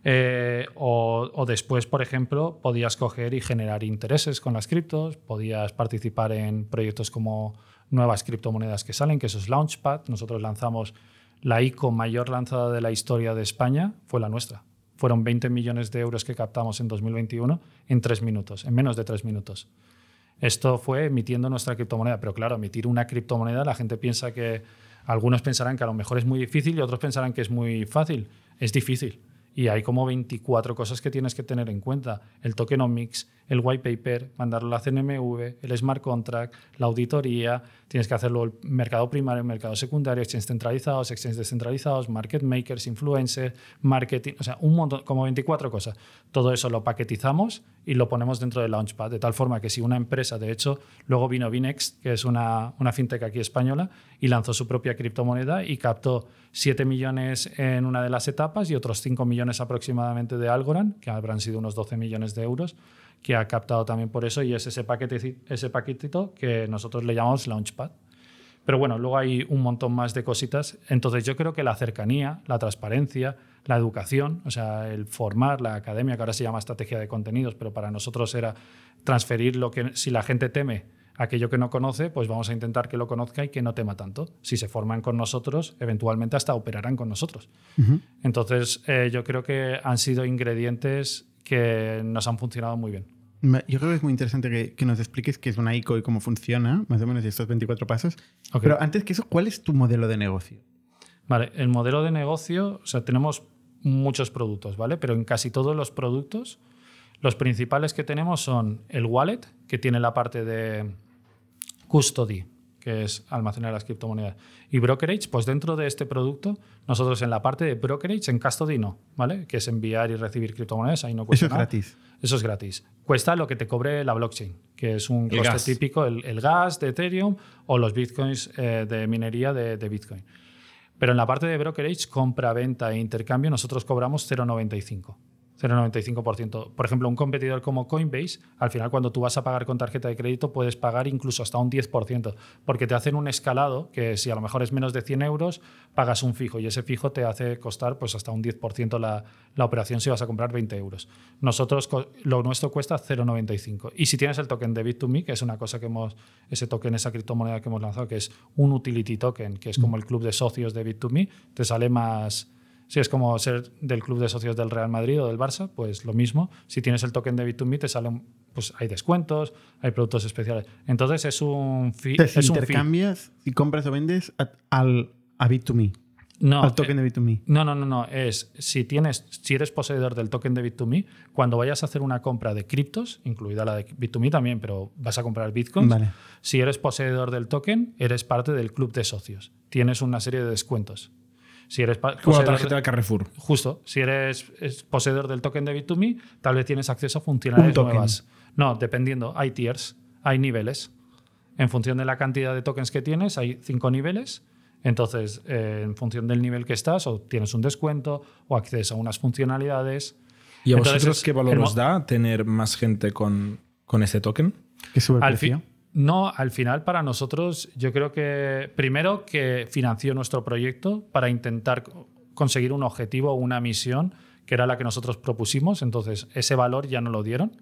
Eh, o, después, por ejemplo, podías coger y generar intereses con las criptos, podías participar en proyectos como nuevas criptomonedas que salen, que eso es Launchpad. Nosotros lanzamos la ICO mayor lanzada de la historia de España, fue la nuestra fueron 20 millones de euros que captamos en 2021 en tres minutos, en menos de tres minutos. Esto fue emitiendo nuestra criptomoneda, pero claro, emitir una criptomoneda, la gente piensa que, algunos pensarán que a lo mejor es muy difícil y otros pensarán que es muy fácil. Es difícil. Y hay como 24 cosas que tienes que tener en cuenta. El tokenomics, el white paper, mandarlo a la CNMV, el smart contract, la auditoría, tienes que hacerlo el mercado primario, el mercado secundario, exchanges centralizados, exchanges descentralizados, market makers, influencers, marketing, o sea, un montón, como 24 cosas. Todo eso lo paquetizamos y lo ponemos dentro de Launchpad, de tal forma que si una empresa, de hecho, luego vino Binex, que es una, una fintech aquí española, y lanzó su propia criptomoneda y captó 7 millones en una de las etapas y otros 5 millones aproximadamente de Algorand, que habrán sido unos 12 millones de euros que ha captado también por eso y es ese, paquete, ese paquetito que nosotros le llamamos Launchpad. Pero bueno, luego hay un montón más de cositas. Entonces yo creo que la cercanía, la transparencia, la educación, o sea, el formar, la academia, que ahora se llama estrategia de contenidos, pero para nosotros era transferir lo que, si la gente teme aquello que no conoce, pues vamos a intentar que lo conozca y que no tema tanto. Si se forman con nosotros, eventualmente hasta operarán con nosotros. Entonces, eh, yo creo que han sido ingredientes que nos han funcionado muy bien. Yo creo que es muy interesante que, nos expliques qué es una ICO y cómo funciona, más o menos estos 24 pasos. Pero antes que eso, ¿cuál es tu modelo de negocio? Vale, el modelo de negocio, o sea, tenemos muchos productos, ¿vale? Pero en casi todos los productos, los principales que tenemos son el wallet, que tiene la parte de custody, que es almacenar las criptomonedas. Y brokerage, pues dentro de este producto, nosotros en la parte de brokerage, en custody no, ¿vale? Que es enviar y recibir criptomonedas, ahí no cuesta Eso es gratis. Eso es gratis. Cuesta lo que te cobre la blockchain, que es un coste típico, el, gas de Ethereum o los bitcoins eh, de minería de, de Bitcoin. Pero en la parte de brokerage, compra, venta e intercambio, nosotros cobramos 0,95. 0,95%. Por ejemplo, un competidor como Coinbase, al final cuando tú vas a pagar con tarjeta de crédito puedes pagar incluso hasta un 10%, porque te hacen un escalado que si a lo mejor es menos de 100 euros, pagas un fijo y ese fijo te hace costar pues hasta un 10% la, la operación si vas a comprar 20 euros. Nosotros, lo nuestro cuesta 0,95. Y si tienes el token de Bit2Me, que es una cosa que hemos, ese token, esa criptomoneda que hemos lanzado, que es un utility token, que es como el club de socios de Bit2Me, te sale más si es como ser del club de socios del Real Madrid o del Barça, pues lo mismo. Si tienes el token de Bit2Me, te salen, pues hay descuentos, hay productos especiales. Entonces es un fee. Te intercambias y compras o vendes a, al, a Bit2Me. No, al token de Bit2Me. No, no, no, no. Es si tienes, si eres poseedor del token de Bit2Me, cuando vayas a hacer una compra de criptos, incluida la de Bit2Me también, pero vas a comprar Bitcoin, vale. si eres poseedor del token, eres parte del club de socios. Tienes una serie de descuentos. Si eres Como tarjeta de- del Carrefour. Justo, si eres es poseedor del token de Bit2Me, tal vez tienes acceso a funcionalidades nuevas. No, dependiendo, hay tiers, hay niveles. En función de la cantidad de tokens que tienes, hay cinco niveles. Entonces, eh, en función del nivel que estás, o tienes un descuento o acceso a unas funcionalidades. ¿Y a Entonces, vosotros qué valor os da tener más gente con, con ese token? Que sube el precio. No, al final para nosotros yo creo que primero que financió nuestro proyecto para intentar co- conseguir un objetivo o una misión que era la que nosotros propusimos, entonces ese valor ya no lo dieron.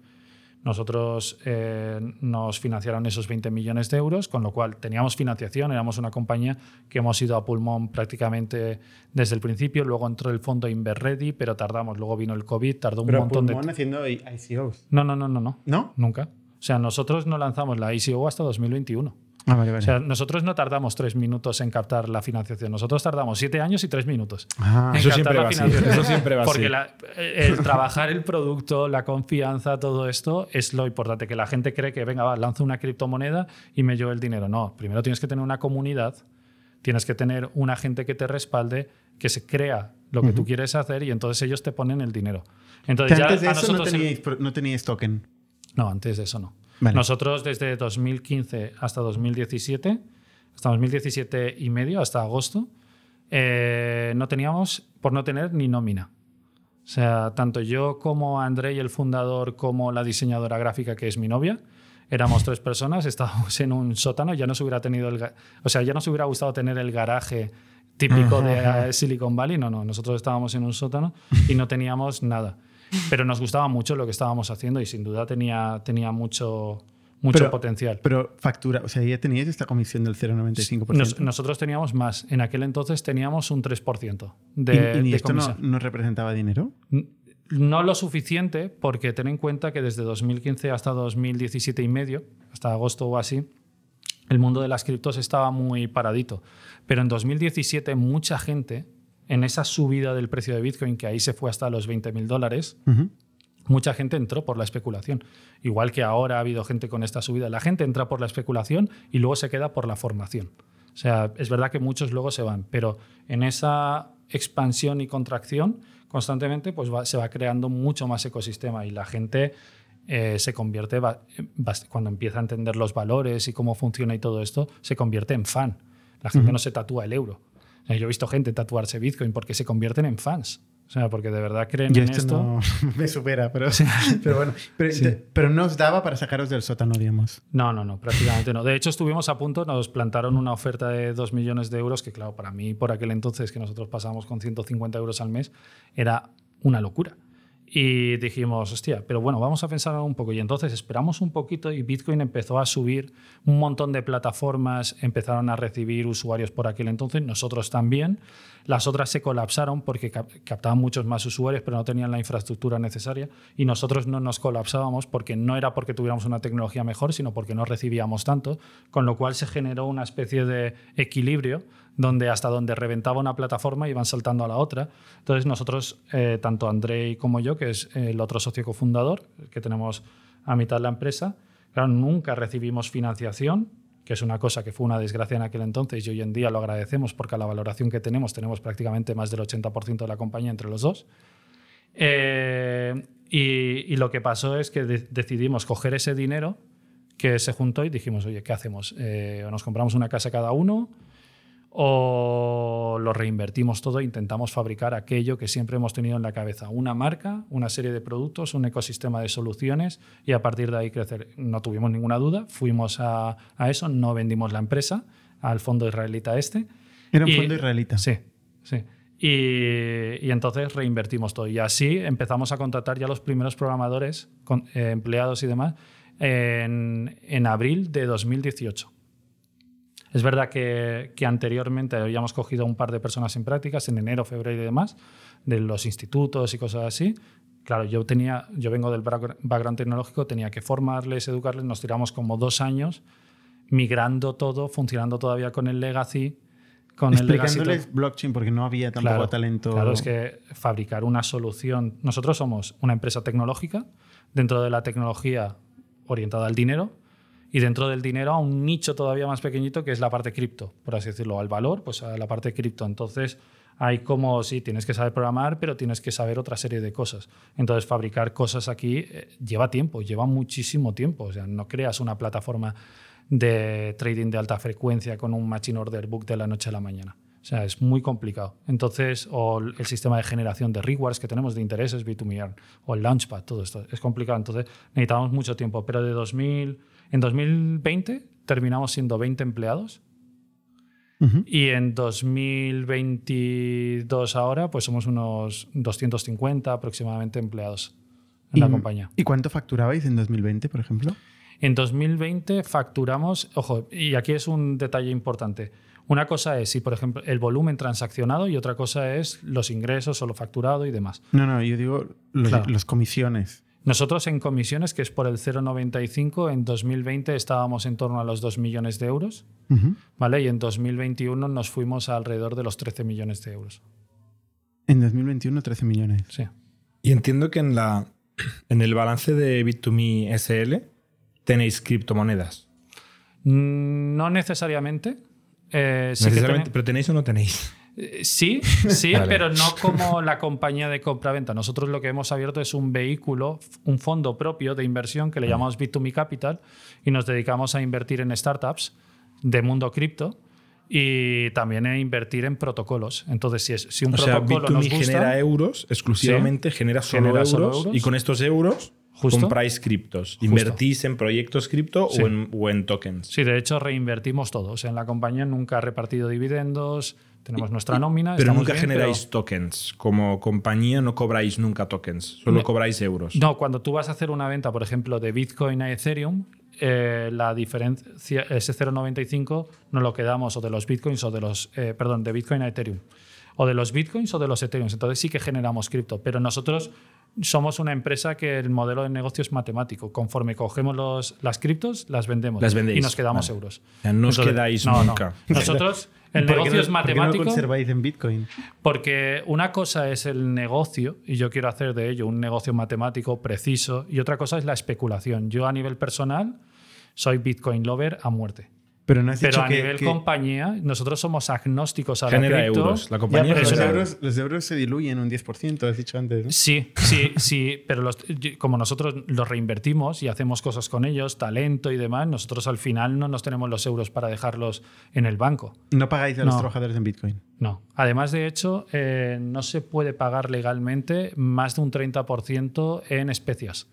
Nosotros eh, nos financiaron esos 20 millones de euros, con lo cual teníamos financiación, éramos una compañía que hemos ido a pulmón prácticamente desde el principio, luego entró el fondo Inverready, pero tardamos, luego vino el COVID, tardó un Pero montón de Pulmón haciendo ICOs. No, no, no, no, no. ¿No? Nunca. O sea, nosotros no lanzamos la ICO hasta 2021. Ah, vale, vale. O sea, nosotros no tardamos tres minutos en captar la financiación. Nosotros tardamos siete años y tres minutos. Ah, en Eso siempre la va así, eso siempre va Porque la- el trabajar el producto, la confianza, todo esto es lo importante. Que la gente cree que, venga, va, lanzo una criptomoneda y me llevo el dinero. No, primero tienes que tener una comunidad, tienes que tener una gente que te respalde, que se crea lo que tú quieres hacer y entonces ellos te ponen el dinero. Entonces, ya antes de eso no teníais, no teníais token. No, antes de eso no. Vale. Nosotros desde 2015 hasta 2017, hasta 2017 y medio, hasta agosto, eh, no teníamos, por no tener ni nómina. O sea, tanto yo como André, el fundador, como la diseñadora gráfica, que es mi novia, éramos tres personas, estábamos en un sótano, ya no se hubiera tenido el, o sea, ya nos hubiera gustado tener el garaje típico de Silicon Valley, no, no, nosotros estábamos en un sótano y no teníamos nada. Pero nos gustaba mucho lo que estábamos haciendo y sin duda tenía, tenía mucho, mucho Pero- potencial. Pero factura, o sea, ya teníais esta comisión del 0,95%. Nos- nosotros teníamos más. En aquel entonces teníamos un 3% ¿Y, de, y de esto no, no representaba dinero? No lo suficiente, porque ten en cuenta que desde 2015 hasta 2017 y medio, hasta agosto o así, el mundo de las criptos estaba muy paradito. Pero en 2017 mucha gente, en esa subida del precio de Bitcoin, que ahí se fue hasta los 20 mil dólares, mucha gente entró por la especulación. Igual que ahora ha habido gente con esta subida. La gente entra por la especulación y luego se queda por la formación. O sea, es verdad que muchos luego se van, pero en esa expansión y contracción constantemente pues va- se va creando mucho más ecosistema y la gente eh, se convierte, cuando empieza a entender los valores y cómo funciona y todo esto, se convierte en fan. La gente no se tatúa el euro. Yo he visto gente tatuarse Bitcoin porque se convierten en fans. O sea, porque de verdad creen Yo en esto, no me supera, pero, pero bueno. Pero, pero no os daba para sacaros del sótano, digamos. No, no, no, prácticamente no. De hecho, estuvimos a punto, nos plantaron una oferta de 2 millones de euros, que claro, para mí por aquel entonces que nosotros pasábamos con 150 euros al mes, era una locura. Y dijimos, hostia, pero bueno, vamos a pensar un poco. Y entonces esperamos un poquito y Bitcoin empezó a subir, un montón de plataformas empezaron a recibir usuarios por aquel entonces, nosotros también. Las otras se colapsaron porque cap- captaban muchos más usuarios, pero no tenían la infraestructura necesaria. Y nosotros no nos colapsábamos porque no era porque tuviéramos una tecnología mejor, sino porque no recibíamos tanto, con lo cual se generó una especie de equilibrio donde hasta donde reventaba una plataforma iban saltando a la otra. Entonces nosotros, eh, tanto Andrei como yo, que es el otro socio cofundador, que tenemos a mitad la empresa, nunca recibimos financiación, que es una cosa que fue una desgracia en aquel entonces y hoy en día lo agradecemos porque a la valoración que tenemos tenemos prácticamente más del 80% de la compañía entre los dos. Eh, y, lo que pasó es que de- decidimos coger ese dinero que se juntó y dijimos, oye, ¿qué hacemos? Eh, ¿o nos compramos una casa cada uno o lo reinvertimos todo e intentamos fabricar aquello que siempre hemos tenido en la cabeza, una marca, una serie de productos, un ecosistema de soluciones y a partir de ahí crecer. No tuvimos ninguna duda, fuimos a, a eso, no vendimos la empresa al fondo israelita este. Era un Y- fondo israelita. Sí, sí. Y, y entonces reinvertimos todo. Y así empezamos a contratar ya los primeros programadores, con, eh, empleados y demás, en, en abril de 2018. Es verdad que, que anteriormente habíamos cogido un par de personas en prácticas, en enero, febrero y demás, de los institutos y cosas así. Claro, yo, tenía, yo vengo del backgr- background tecnológico, tenía que formarles, educarles, nos tiramos como dos años migrando todo, funcionando todavía con el legacy. Con el Explicándoles blockchain porque no había tampoco Claro, talento. Claro, es que fabricar una solución. Nosotros somos una empresa tecnológica, dentro de la tecnología orientada al dinero, y dentro del dinero a un nicho todavía más pequeñito que es la parte cripto, por así decirlo, al valor, pues a la parte cripto. Entonces, hay como, sí, tienes que saber programar, pero tienes que saber otra serie de cosas. Entonces, fabricar cosas aquí eh, lleva tiempo, lleva muchísimo tiempo. O sea, no creas una plataforma de trading de alta frecuencia con un machine order book de la noche a la mañana. O sea, es muy complicado. Entonces, o el sistema de generación de rewards que tenemos de intereses, B2Me o el Launchpad, todo esto es complicado. Entonces, necesitamos mucho tiempo. Pero de 2000, en 2020 terminamos siendo 20 empleados y en 2022 ahora, pues somos unos 250 aproximadamente empleados en la compañía. ¿Y cuánto facturabais en 2020, por ejemplo? En 2020 facturamos, ojo, y aquí es un detalle importante. Una cosa es, si por ejemplo, el volumen transaccionado y otra cosa es los ingresos o lo facturado y demás. No, no, yo digo los comisiones. Nosotros en comisiones, que es por el 0,95, en 2020 estábamos en torno a los 2 millones de euros, ¿vale? Y en 2021 nos fuimos a alrededor de los 13 millones de euros. En 2021, 13 millones. Sí. Y entiendo que en, la, en el balance de Bit2Me SL tenéis criptomonedas. Mm, no necesariamente. Eh, necesariamente, pero tenéis o no tenéis. Eh, sí, sí, pero no como la compañía de compra-venta. Nosotros lo que hemos abierto es un vehículo, un fondo propio de inversión que le llamamos Bit2Me Capital y nos dedicamos a invertir en startups de mundo cripto y también a invertir en protocolos. Entonces, si, es, si un protocolo nos gusta, genera euros exclusivamente, genera, solo, euros, y con estos euros compráis criptos. Invertís en proyectos cripto o, en, o, en, tokens. Sí, de hecho reinvertimos todos. en la compañía nunca ha repartido dividendos, tenemos nuestra nómina. Pero nunca generáis tokens. Como compañía no cobráis nunca tokens, solo cobráis euros. No, cuando tú vas a hacer una venta, por ejemplo, de Bitcoin a Ethereum, eh, la diferencia, ese 0,95 no lo quedamos o de los Bitcoins o de los, eh, perdón, de Bitcoin a Ethereum. O de los Bitcoins o de los Ethereum. Entonces sí que generamos cripto, pero nosotros somos una empresa que el modelo de negocio es matemático. Conforme cogemos los, las criptos, las vendemos las y nos quedamos euros. no os quedáis nunca. Nosotros El negocio es matemático. ¿por qué no conserváis en Bitcoin? Porque una cosa es el negocio, y yo quiero hacer de ello un negocio matemático preciso, y otra cosa es la especulación. Yo a nivel personal soy Bitcoin lover a muerte. Pero, no a nivel compañía, nosotros somos agnósticos a genera la euros. La compañía los, euros, los, euros, se diluyen un 10%, has dicho antes. ¿no? Sí, sí, sí. Pero los, como nosotros los reinvertimos y hacemos cosas con ellos, talento y demás, nosotros al final no nos tenemos los euros para dejarlos en el banco. ¿No pagáis a los trabajadores en Bitcoin? No. Además, de hecho, eh, no se puede pagar legalmente más de un 30% en especias.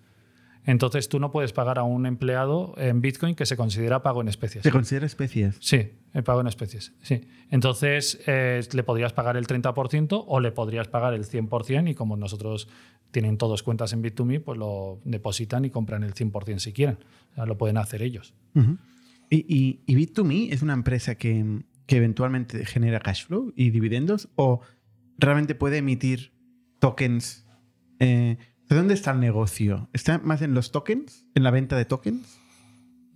Entonces tú no puedes pagar a un empleado en Bitcoin que se considera pago en especies. ¿Se considera especies? Sí, el pago en especies. Sí. Entonces eh, le podrías pagar el 30% o le podrías pagar el 100% y como nosotros tienen todos cuentas en Bit2Me, pues lo depositan y compran el 100% si quieren. O sea, lo pueden hacer ellos. ¿Y, y, Bit2Me es una empresa que, que eventualmente genera cash flow y dividendos o realmente puede emitir tokens? Eh, ¿De dónde está el negocio? ¿Está más en los tokens? ¿En la venta de tokens?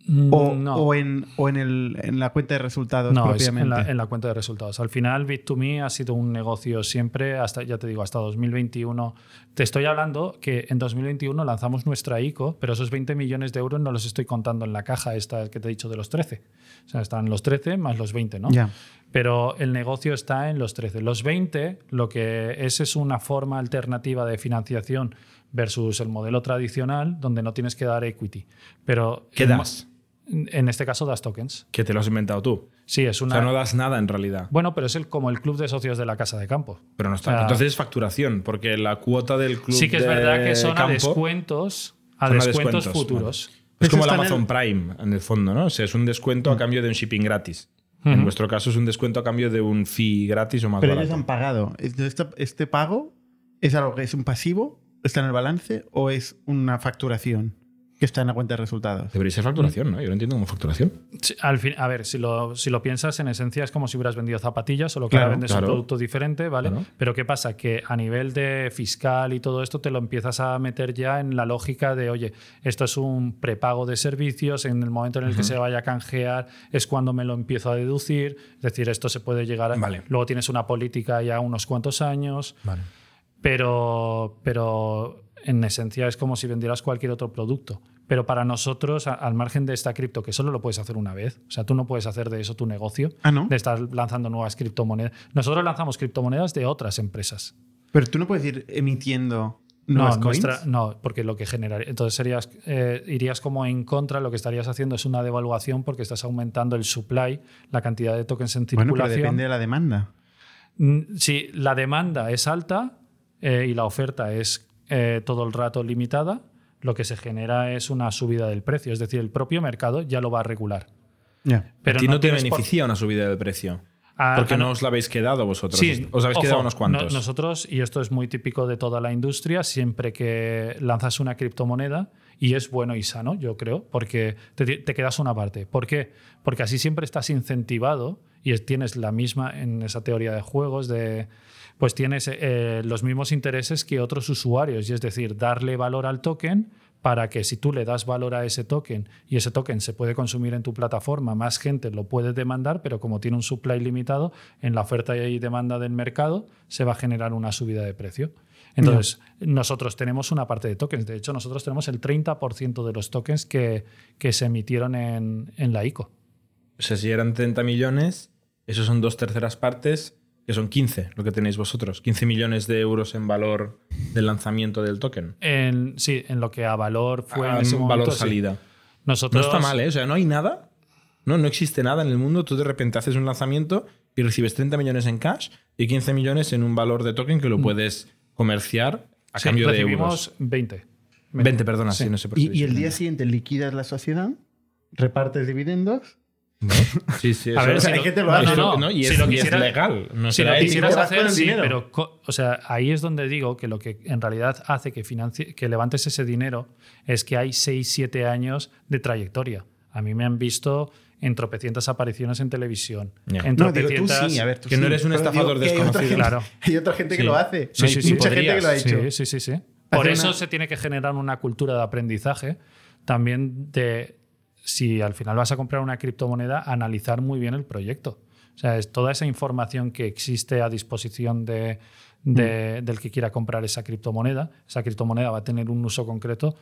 Mm, o, no. o, en, o en, el, en, la cuenta de resultados no, propiamente. En la, en la, cuenta de resultados. Al final, Bit2Me ha sido un negocio siempre, hasta, ya te digo, hasta 2021. Te estoy hablando que en 2021 lanzamos nuestra ICO, pero esos 20 millones de euros no los estoy contando en la caja esta que te he dicho de los 13. O sea, están los 13 más los 20, ¿no? Ya. Pero el negocio está en los 13. Los 20, lo que es es una forma alternativa de financiación versus el modelo tradicional donde no tienes que dar equity. Pero ¿Qué das? En este caso das tokens. Que te lo has inventado tú. Sí, es una. O sea, no das nada en realidad. Bueno, pero es el, como el club de socios de la casa de campo. Pero no está. O sea, Entonces es facturación, porque la cuota del club. Sí, que es de verdad que son campo, a descuentos, a descuentos, descuentos, futuros. Vale. Es como el Amazon el... Prime, en el fondo, ¿no? O sea, es un descuento mm. a cambio de un shipping gratis. En vuestro caso es un descuento a cambio de un fee gratis o más Pero barato. ellos han pagado. Este, este pago es algo que es un pasivo ¿Está en el balance o es una facturación que está en la cuenta de resultados? Debería ser facturación, ¿no? Yo lo entiendo como facturación. Sí, al fin, a ver, si lo, si lo, piensas, en esencia es como si hubieras vendido zapatillas, solo que claro, ahora vendes claro. un producto diferente, ¿vale? Claro. Pero ¿qué pasa? Que a nivel de fiscal y todo esto te lo empiezas a meter ya en la lógica de, oye, esto es un prepago de servicios, en el momento en el uh -huh. que se vaya a canjear es cuando me lo empiezo a deducir, es decir, esto se puede llegar a... Vale. Luego tienes una política ya unos cuantos años. Vale pero, pero en esencia es como si vendieras cualquier otro producto. Pero para nosotros, a- al margen de esta cripto, que solo lo puedes hacer una vez, o sea, tú no puedes hacer de eso tu negocio, Ah, ¿no? de estar lanzando nuevas criptomonedas. Nosotros lanzamos criptomonedas de otras empresas. Pero tú no puedes ir emitiendo nuevas no, nuestra- no, porque lo que generaría. Entonces serías, eh, irías como en contra, lo que estarías haciendo es una devaluación porque estás aumentando el supply, la cantidad de tokens en Bueno, circulación. pero depende de la demanda. Mm, Si la demanda es alta eh, y la oferta es eh, todo el rato limitada, lo que se genera es una subida del precio. Es decir, el propio mercado ya lo va a regular. Ya. Pero a ti no, te por- beneficia una subida del precio. Ah, porque ah, no os la habéis quedado vosotros. Sí, os habéis ojo, quedado unos cuantos. no- nosotros, y esto es muy típico de toda la industria, siempre que lanzas una criptomoneda, y es bueno y sano, yo creo, porque te, te quedas una parte. ¿Por qué? Porque así siempre estás incentivado y es- tienes la misma, en esa teoría de juegos, de, pues tienes eh, los mismos intereses que otros usuarios, y es decir, darle valor al token para que si tú le das valor a ese token y ese token se puede consumir en tu plataforma, más gente lo puede demandar, pero como tiene un supply limitado, en la oferta y demanda del mercado se va a generar una subida de precio. Entonces, nosotros tenemos una parte de tokens. De hecho, nosotros tenemos el 30% de los tokens que, que se emitieron en, en la ICO. O sea, si eran 30 millones, esos son dos terceras partes, que son 15, lo que tenéis vosotros. 15 millones de euros en valor del lanzamiento del token. En, sí, en lo que a valor fue Ah, en ese momento. valor sí. salida. No Nosotros, está mal, ¿eh? O sea, no hay nada. No, no existe nada en el mundo. Tú de repente haces un lanzamiento y recibes 30 millones en cash y 15 millones en un valor de token que lo puedes comerciar a sí, cambio de euros. recibimos 20. 20, perdona, sí, Sí. no sé por qué Y, y el día 20. siguiente liquidas la sociedad, repartes dividendos. ¿No? Sí, sí, A ver, si hay lo- gente que lo no, hace. no, no. ¿no? Y, Si es, lo y es quisiera- legal. No si lo quisieras hacer, sí, pero o sea, ahí es donde digo que lo que en realidad hace que, financie- que levantes ese dinero es que hay 6, 7 años de trayectoria. A mí me han visto en tropecientas apariciones en televisión. Ya. En No, digo tú tropecientas- sí, a ver, tú que no eres un Pero estafador digo que hay otra desconocido. gente- Claro. Hay otra gente que Sí. lo hace. Sí, sí, sí, Mucha gente que lo ha hecho. Sí, sí, sí, sí. Por eso una- se tiene que generar una cultura de aprendizaje también de si al final vas a comprar una criptomoneda, analizar muy bien el proyecto. O sea, es toda esa información que existe a disposición de, de- del que quiera comprar esa criptomoneda. Esa criptomoneda va a tener un uso concreto.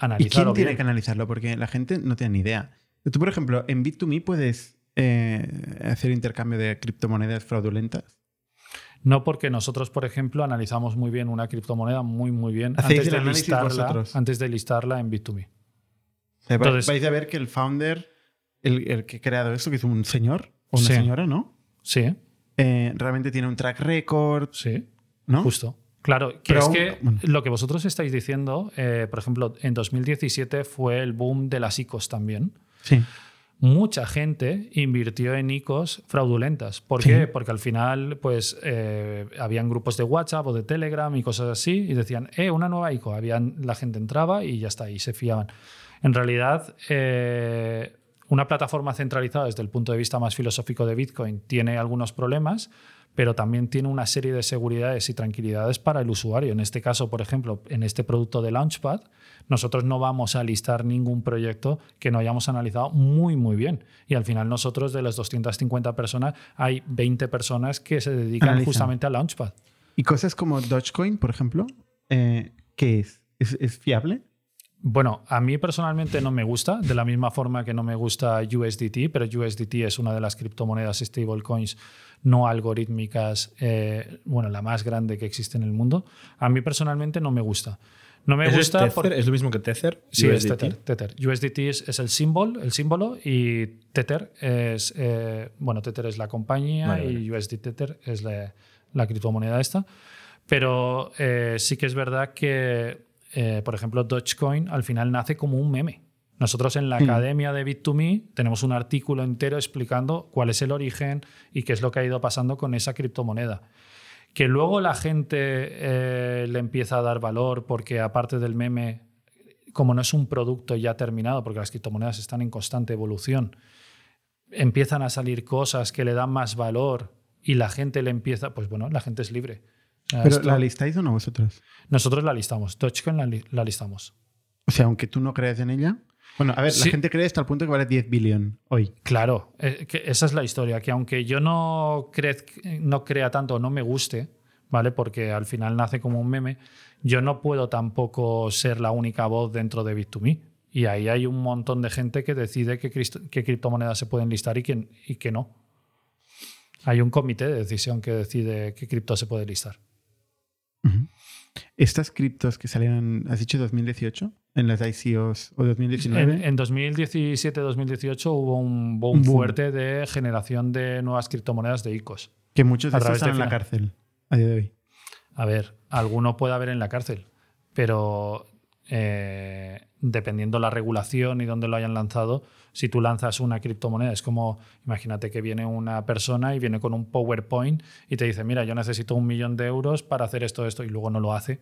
¿Y Analizarlo quién tiene que analizarlo? Porque la gente no tiene ni idea. Tú, por ejemplo, en Bit2Me puedes eh, hacer intercambio de criptomonedas fraudulentas. No porque nosotros, por ejemplo, analizamos muy bien una criptomoneda muy, muy bien antes de, listarla, antes de listarla en Bit2Me. Entonces- vais a ver que el founder, el, el que ha creado esto, que es un señor o una Sí. señora, ¿no? Sí, Eh, realmente tiene un track record, sí. ¿no? Justo. Claro, que Pero es aún- que bueno. lo que vosotros estáis diciendo, eh, por ejemplo, en 2017 fue el boom de las ICOs también. Sí. Mucha gente invirtió en ICOs fraudulentas. ¿Por Sí. qué? Porque al final, pues, eh, habían grupos de WhatsApp o de Telegram y cosas así y decían, eh, una nueva ICO. Habían, la gente entraba y ya está, y se fiaban. En realidad, eh, una plataforma centralizada desde el punto de vista más filosófico de Bitcoin tiene algunos problemas, pero también tiene una serie de seguridades y tranquilidades para el usuario. En este caso, por ejemplo, en este producto de Launchpad, nosotros no vamos a listar ningún proyecto que no hayamos analizado muy, muy bien. Y al final nosotros de las 250 personas, hay 20 personas que se dedican justamente a Launchpad. Y cosas como Dogecoin, por ejemplo, eh, ¿qué es? ¿es? es fiable? Bueno, a mí personalmente no me gusta, de la misma forma que no me gusta USDT, pero USDT es una de las criptomonedas stablecoins no algorítmicas, eh, bueno, la más grande que existe en el mundo. A mí personalmente no me gusta. No me ¿Eso es, gusta Tether? por- ¿Es lo mismo que Tether? Sí, es USDT? Tether, Tether. USDT es, es el símbolo, el símbolo y Tether es, eh, bueno, Tether es la compañía Vale, y USD Tether es la, la criptomoneda esta. Pero eh, sí que es verdad que, eh, por ejemplo, Dogecoin al final nace como un meme. Nosotros en la Mm. academia de Bit2Me tenemos un artículo entero explicando cuál es el origen y qué es lo que ha ido pasando con esa criptomoneda. Que luego la gente eh, le empieza a dar valor porque aparte del meme, como no es un producto ya terminado, porque las criptomonedas están en constante evolución, empiezan a salir cosas que le dan más valor y la gente le empieza, pues bueno, la gente es libre. ¿Pero esto- la listáis o no vosotros? nosotros la listamos, Dogecoin la, li- la listamos. O sea, aunque tú no creas en ella. Bueno, a ver, Sí. la gente cree hasta el punto que vale 10 billón hoy. Claro, eh, que esa es la historia, que aunque yo no, crez- no crea tanto, no me guste, ¿vale? Porque al final nace como un meme, yo no puedo tampoco ser la única voz dentro de Bit2Me. Y ahí hay un montón de gente que decide qué, qué criptomonedas se pueden listar y qué, y qué no. Hay un comité de decisión que decide qué cripto se puede listar. Estas criptos que salieron, ¿has dicho 2018? En las ICOs o 2019. En, en 2017-2018 hubo un boom, Un boom. fuerte de generación de nuevas criptomonedas de ICOs. que muchos de estos están en la cárcel a día de hoy. A ver, alguno puede haber en la cárcel, pero eh, dependiendo la regulación y dónde lo hayan lanzado, si tú lanzas una criptomoneda, es como, imagínate que viene una persona y viene con un PowerPoint y te dice, mira, yo necesito un millón de euros para hacer esto, esto, y luego no lo hace.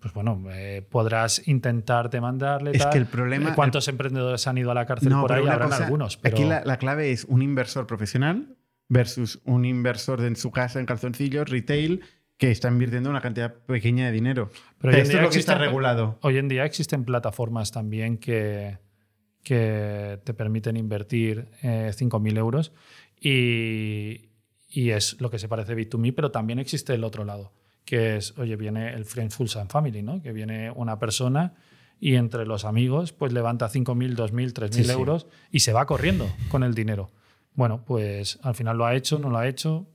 Pues bueno, eh, podrás intentar demandarle. Es tal. que el problema- Eh, ¿Cuántos emprendedores han ido a la cárcel por ahí? Habrán cosa- algunos. Pero... Aquí la, la clave es un inversor profesional versus un inversor en su casa en calzoncillos, retail, que está invirtiendo una cantidad pequeña de dinero. Pero esto es lo que está regulado. Hoy en día existen plataformas también que, que te permiten invertir eh, 5.000 euros y, y es lo que se parece a Bit2Me, pero también existe el otro lado, que es, oye, viene el Friends Full and Family, ¿no? que viene una persona y entre los amigos pues levanta 5.000, 2.000, 3.000 Sí, sí. euros y se va corriendo con el dinero. Bueno, pues al final lo ha hecho, no lo ha hecho.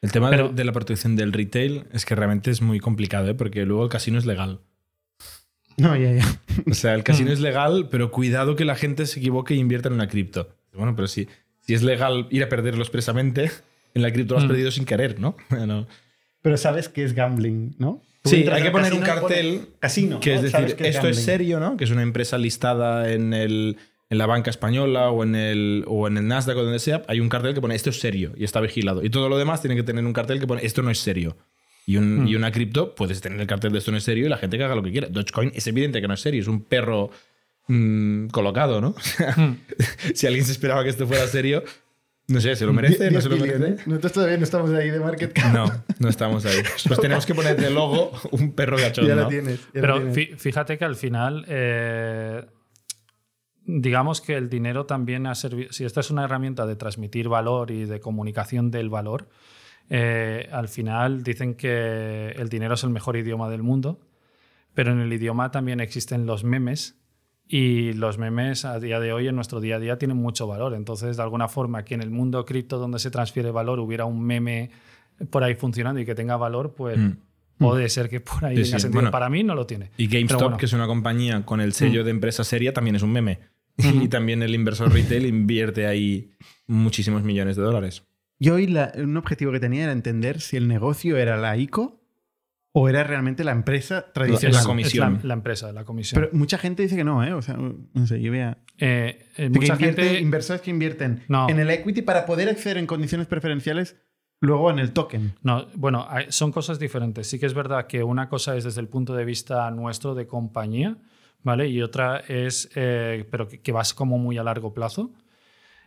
El tema de- Pero- de, la protección del retail es que realmente es muy complicado, ¿eh? porque luego el casino es legal. No, ya, ya. O sea, el casino es legal, pero cuidado que la gente se equivoque e invierta en una cripto. Bueno, pero si, si es legal ir a perderlo expresamente, en la cripto lo has Mm. perdido sin querer, ¿no? Bueno, Pero sabes que es gambling, ¿no? Tú Sí, hay que poner un cartel casino, que es decir, que esto es serio, ¿no? Que es una empresa listada en, el, en la banca española o en, el, o en el Nasdaq o donde sea. Hay un cartel que pone esto es serio y está vigilado. Y todo lo demás tiene que tener un cartel que pone esto no es serio. Y, un- Hmm. y una cripto, puedes tener el cartel de esto no es serio y la gente que haga lo que quiera. Dogecoin es evidente que no es serio, es un perro mm, colocado, ¿no? Hmm. si alguien se esperaba que esto fuera serio, no sé, ¿se lo merece? ¿No se lo merece? ¿eh? Nosotros todavía no estamos ahí de market cap. No, no estamos ahí. Pues tenemos que poner de logo un perro gachón, ya ¿no? lo tienes. ya lo Pero tienes. fí- fíjate que al final, eh, digamos que el dinero también ha servido, si esta es una herramienta de transmitir valor y de comunicación del valor, eh, al final dicen que el dinero es el mejor idioma del mundo, pero en el idioma también existen los memes y los memes a día de hoy en nuestro día a día tienen mucho valor. Entonces, de alguna forma, que en el mundo cripto donde se transfiere valor hubiera un meme por ahí funcionando y que tenga valor, pues Mm. puede ser que por ahí Sí, tenga sí. sentido. Bueno, Para mí no lo tiene. Y GameStop, bueno. que es una compañía con el sello de empresa seria, también es un meme. Y también el inversor retail invierte ahí muchísimos millones de dólares. Yo hoy la- un objetivo que tenía era entender si el negocio era la ICO o era realmente la empresa La tradicional. Es- comisión. Es la, la empresa, la comisión. Pero mucha gente dice que no, ¿eh? O sea, no sé, yo vea. Eh, eh, De que mucha invierte- gente. inversores que invierten No. en el equity para poder acceder en condiciones preferenciales luego en el token. No, bueno, son cosas diferentes. Sí que es verdad que una cosa es desde el punto de vista nuestro de compañía, ¿vale? Y otra es, eh, pero que, que vas como muy a largo plazo.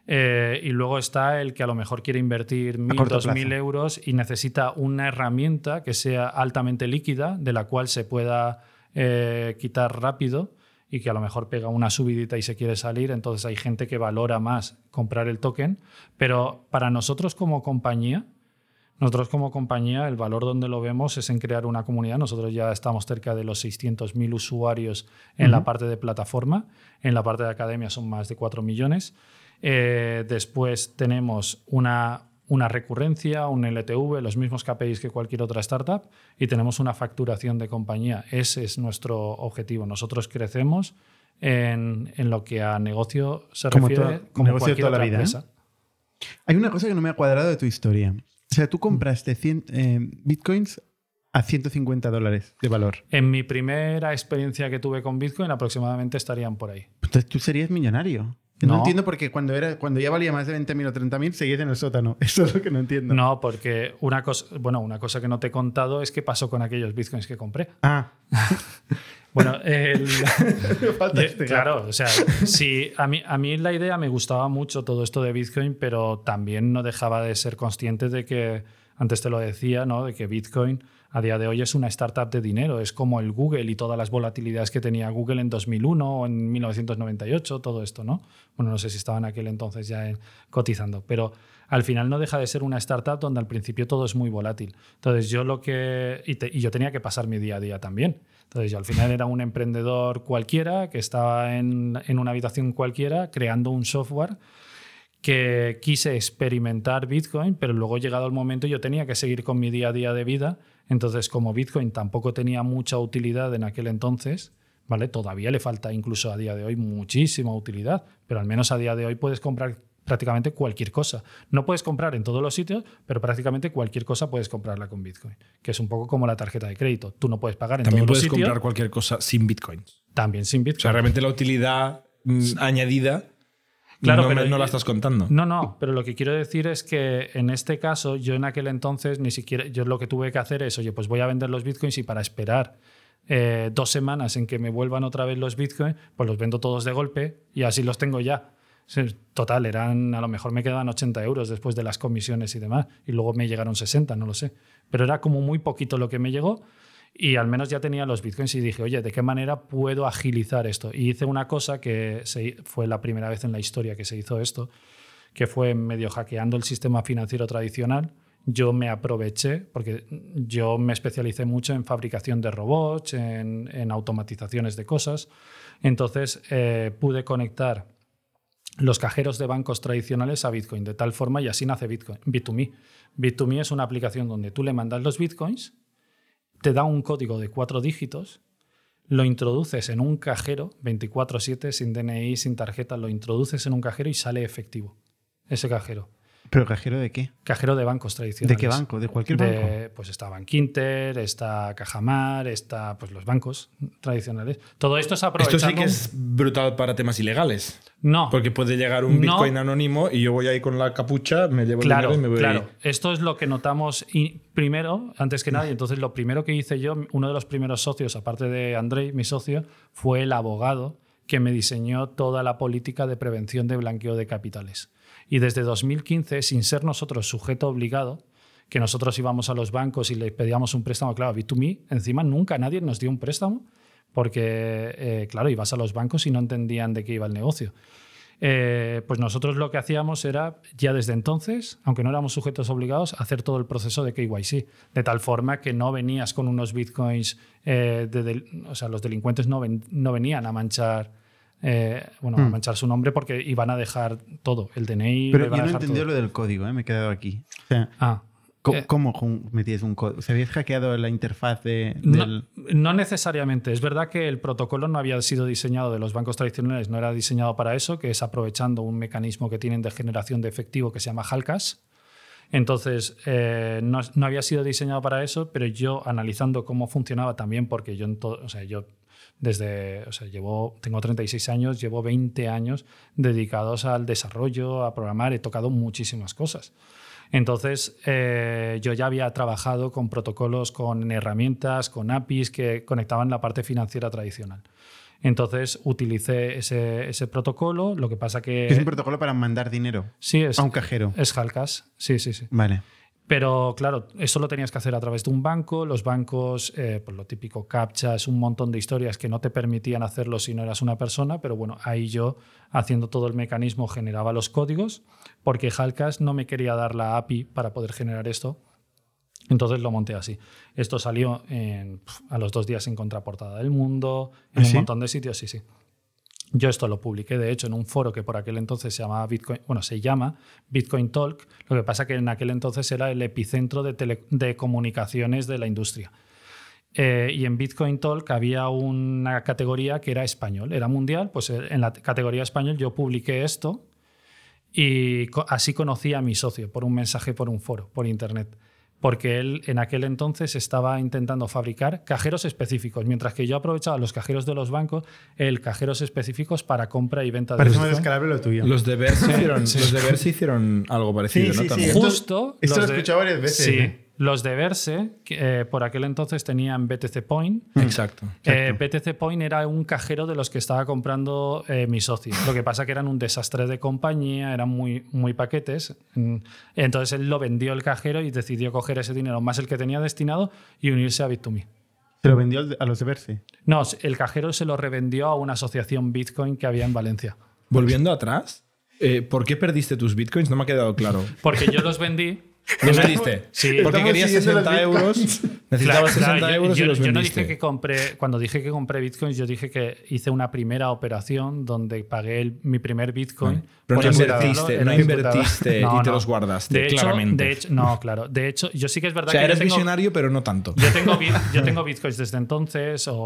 Eh, y luego está el que a lo mejor quiere invertir mil, corto dos mil plazo. euros y necesita una herramienta que sea altamente líquida, de la cual se pueda eh, quitar rápido y que a lo mejor pega una subidita y se quiere salir. Entonces hay gente que valora más comprar el token. Pero para nosotros como compañía, nosotros como compañía, el valor donde lo vemos es en crear una comunidad. Nosotros ya estamos cerca de los 600.000 usuarios en la parte de plataforma. En la parte de academia son más de 4 millones. Eh, después tenemos una, una recurrencia, un LTV, los mismos KPIs que cualquier otra startup y tenemos una facturación de compañía. Ese es nuestro objetivo. Nosotros crecemos en, en lo que a negocio se Como refiere toda- como negocio de cualquier toda la vida, ¿eh? empresa. Hay una cosa que no me ha cuadrado de tu historia. O sea, tú compraste 100 eh, bitcoins a 150 dólares de valor. En mi primera experiencia que tuve con Bitcoin, aproximadamente estarían por ahí. Entonces tú serías millonario. No, No. entiendo por qué cuando, era, cuando ya valía más de 20.000 o 30.000 seguías en el sótano. Eso es lo que no entiendo. No, porque una cosa, bueno, una cosa que no te he contado es qué pasó con aquellos bitcoins que compré. Ah, Bueno, el- este claro, o sea, sí, a mí, a mí la idea me gustaba mucho todo esto de Bitcoin, pero también no dejaba de ser consciente de que, antes te lo decía, ¿no? de que Bitcoin a día de hoy es una startup de dinero, es como el Google y todas las volatilidades que tenía Google en 2001 o en 1998, todo esto, ¿no? Bueno, no sé si estaba en aquel entonces ya en- cotizando, pero al final no deja de ser una startup donde al principio todo es muy volátil. Entonces yo lo que... Y, te- y yo tenía que pasar mi día a día también. Entonces yo al final era un emprendedor cualquiera que estaba en, en una habitación cualquiera creando un software que quise experimentar Bitcoin, pero luego llegado el momento yo tenía que seguir con mi día a día de vida. Entonces, como Bitcoin tampoco tenía mucha utilidad en aquel entonces, ¿vale? Todavía le falta incluso a día de hoy muchísima utilidad, pero al menos a día de hoy puedes comprar prácticamente cualquier cosa. No puedes comprar en todos los sitios, pero prácticamente cualquier cosa puedes comprarla con Bitcoin, que es un poco como la tarjeta de crédito. Tú no puedes pagar en También todos puedes los sitios, comprar cualquier cosa sin bitcoins. también sin O Bitcoin. sea, realmente la utilidad mm, añadida Claro, no, pero- no la estás contando. No, no, pero lo que quiero decir es que en este caso, yo en aquel entonces ni siquiera, yo lo que tuve que hacer es, oye, pues voy a vender los bitcoins y para esperar eh, dos semanas en que me vuelvan otra vez los bitcoins, pues los vendo todos de golpe y así los tengo ya. Total, eran, a lo mejor me quedaban 80 euros después de las comisiones y demás, y luego me llegaron 60, no lo sé. Pero era como muy poquito lo que me llegó y al menos ya tenía los bitcoins y dije, oye, ¿de qué manera puedo agilizar esto? Y hice una cosa que fue la primera vez en la historia que se hizo esto, que fue medio hackeando el sistema financiero tradicional. Yo me aproveché, porque yo me especialicé mucho en fabricación de robots, en, en automatizaciones de cosas. Entonces eh, pude conectar los cajeros de bancos tradicionales a Bitcoin de tal forma y así nace Bitcoin, Bit2Me. Bit2Me es una aplicación donde tú le mandas los Bitcoins, te da un código de cuatro dígitos, lo introduces en un cajero 24/7 sin DNI, sin tarjeta, lo introduces en un cajero y sale efectivo ese cajero. ¿Pero cajero de qué? Cajero de bancos tradicionales. ¿De qué banco? ¿De cualquier De- banco? Pues está Bankinter, está Cajamar, está pues los bancos tradicionales. Todo esto es Esto aprovechando... sí que es brutal para temas ilegales. No, Porque puede llegar un No. Bitcoin anónimo y yo voy ahí con la capucha, me llevo Claro, el dinero y me voy claro. Esto es lo que notamos y primero, antes que nada, y entonces lo primero que hice yo, uno de los primeros socios, aparte de Andrei, mi socio, fue el abogado que me diseñó toda la política de prevención de blanqueo de capitales. Y desde 2015, sin ser nosotros sujeto obligado, que nosotros íbamos a los bancos y les pedíamos un préstamo, claro, B2Me, encima nunca nadie nos dio un préstamo, porque, eh, claro, ibas a los bancos y no entendían de qué iba el negocio. Eh, pues nosotros lo que hacíamos era, ya desde entonces, aunque no éramos sujetos obligados, hacer todo el proceso de KYC, de tal forma que no venías con unos bitcoins, eh, o sea, los delincuentes no, ven- no venían a manchar, eh, bueno, a manchar su nombre porque iban a dejar todo, el DNI. Pero yo no todo. lo del código, ¿eh? me he quedado aquí. O sea, Ah, ¿cómo, Eh. cómo metías un código? ¿Se habías hackeado la interfaz de, No, del...? no necesariamente. Es verdad que el protocolo no había sido diseñado de los bancos tradicionales, no era diseñado para eso, que es aprovechando un mecanismo que tienen de generación de efectivo que se llama Halcash. Entonces, eh, no, no había sido diseñado para eso, pero yo analizando cómo funcionaba también, porque yo, en todo, o sea, yo desde, o sea, llevo, tengo 36 años, llevo 20 años dedicados al desarrollo, a programar, he tocado muchísimas cosas. Entonces, eh, yo ya había trabajado con protocolos, con herramientas, con APIs que conectaban la parte financiera tradicional. Entonces, utilicé ese, ese protocolo, lo que pasa que... Es un protocolo para mandar dinero sí, es, a un cajero. es Halcash, sí, sí, sí. Vale. Pero claro, eso lo tenías que hacer a través de un banco. Los bancos, eh, pues lo típico, captchas, un montón de historias que no te permitían hacerlo si no eras una persona. Pero bueno, ahí yo, haciendo todo el mecanismo, generaba los códigos, porque Halcash no me quería dar la API para poder generar esto. Entonces lo monté así. Esto salió en- a los dos días en Contraportada del Mundo, en ¿Ah, un montón de sitios, sí, sí. Yo esto lo publiqué, de hecho, en un foro que por aquel entonces se llamaba Bitcoin, bueno, se llama Bitcoin Talk. Lo que pasa que en aquel entonces era el epicentro de, comunicaciones de la industria. Eh, y en Bitcoin Talk había una categoría que era español, era mundial. Pues eh, en la categoría español yo publiqué esto y así conocí a mi socio por un mensaje, por un foro, por internet. Porque él en aquel entonces estaba intentando fabricar cajeros específicos, mientras que yo aprovechaba los cajeros de los bancos, el cajeros específicos para compra y venta de Parece más Bitcoin. descarable lo tuyo. Los de Verse hicieron, los de Verse hicieron algo parecido, Sí, ¿no? sí, También. Justo. esto los lo he de- escuchado varias veces, Sí, ¿eh? Los de Verse, que eh, por aquel entonces tenían BTC Point. Exacto. Eh, BTC Point era un cajero de los que estaba comprando eh, mi socio. Lo que pasa que eran un desastre de compañía, eran muy, muy paquetes. Mm, Entonces él lo vendió el cajero y decidió coger ese dinero más el que tenía destinado y unirse a Bit2Me. Se lo vendió al- a los de Verse. No, el cajero se lo revendió a una asociación Bitcoin que había en Valencia. Volviendo atrás, eh, ¿por qué perdiste tus bitcoins? No me ha quedado claro. Porque yo los vendí Los vendiste. Sí. Porque querías siguiendo 60 los euros. Necesitabas Claro, 60 claro, euros yo, y los yo no vendiste. dije que compré, cuando dije que compré bitcoins, yo dije que hice una primera operación donde pagué el- mi primer bitcoin. Pero no invertiste, no invertiste y te los guardaste, De hecho, claramente. de hecho- no, claro. De hecho, yo sí que es O verdad sea, que eres tengo, visionario, pero no tanto. yo tengo, yo tengo bitcoins desde entonces, o,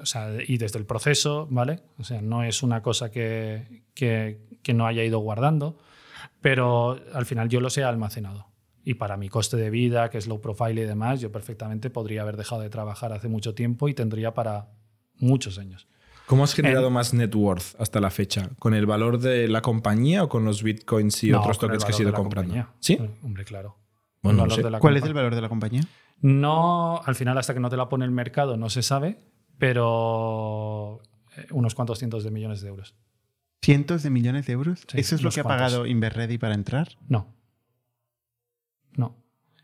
o sea, y desde el proceso, ¿vale? O sea, no es una cosa que, que, que no haya ido guardando, pero al final yo los he almacenado. Y para mi coste de vida, que es low profile y demás, yo perfectamente podría haber dejado de trabajar hace mucho tiempo y tendría para muchos años. ¿Cómo has generado más net worth hasta la fecha? ¿Con el valor de la compañía o con los bitcoins y No, otros tokens que has valor ido de la comprando? compañía. ¿Sí? Hombre, claro. Bueno, no sé. ¿Cuál es el valor de la compañía? No, al final, hasta que no te la pone el mercado, no se sabe, pero eh, unos cuantos cientos de millones de euros. ¿Cientos de millones de euros? Sí, ¿Eso es lo que ha pagado Inverready para entrar? No. No.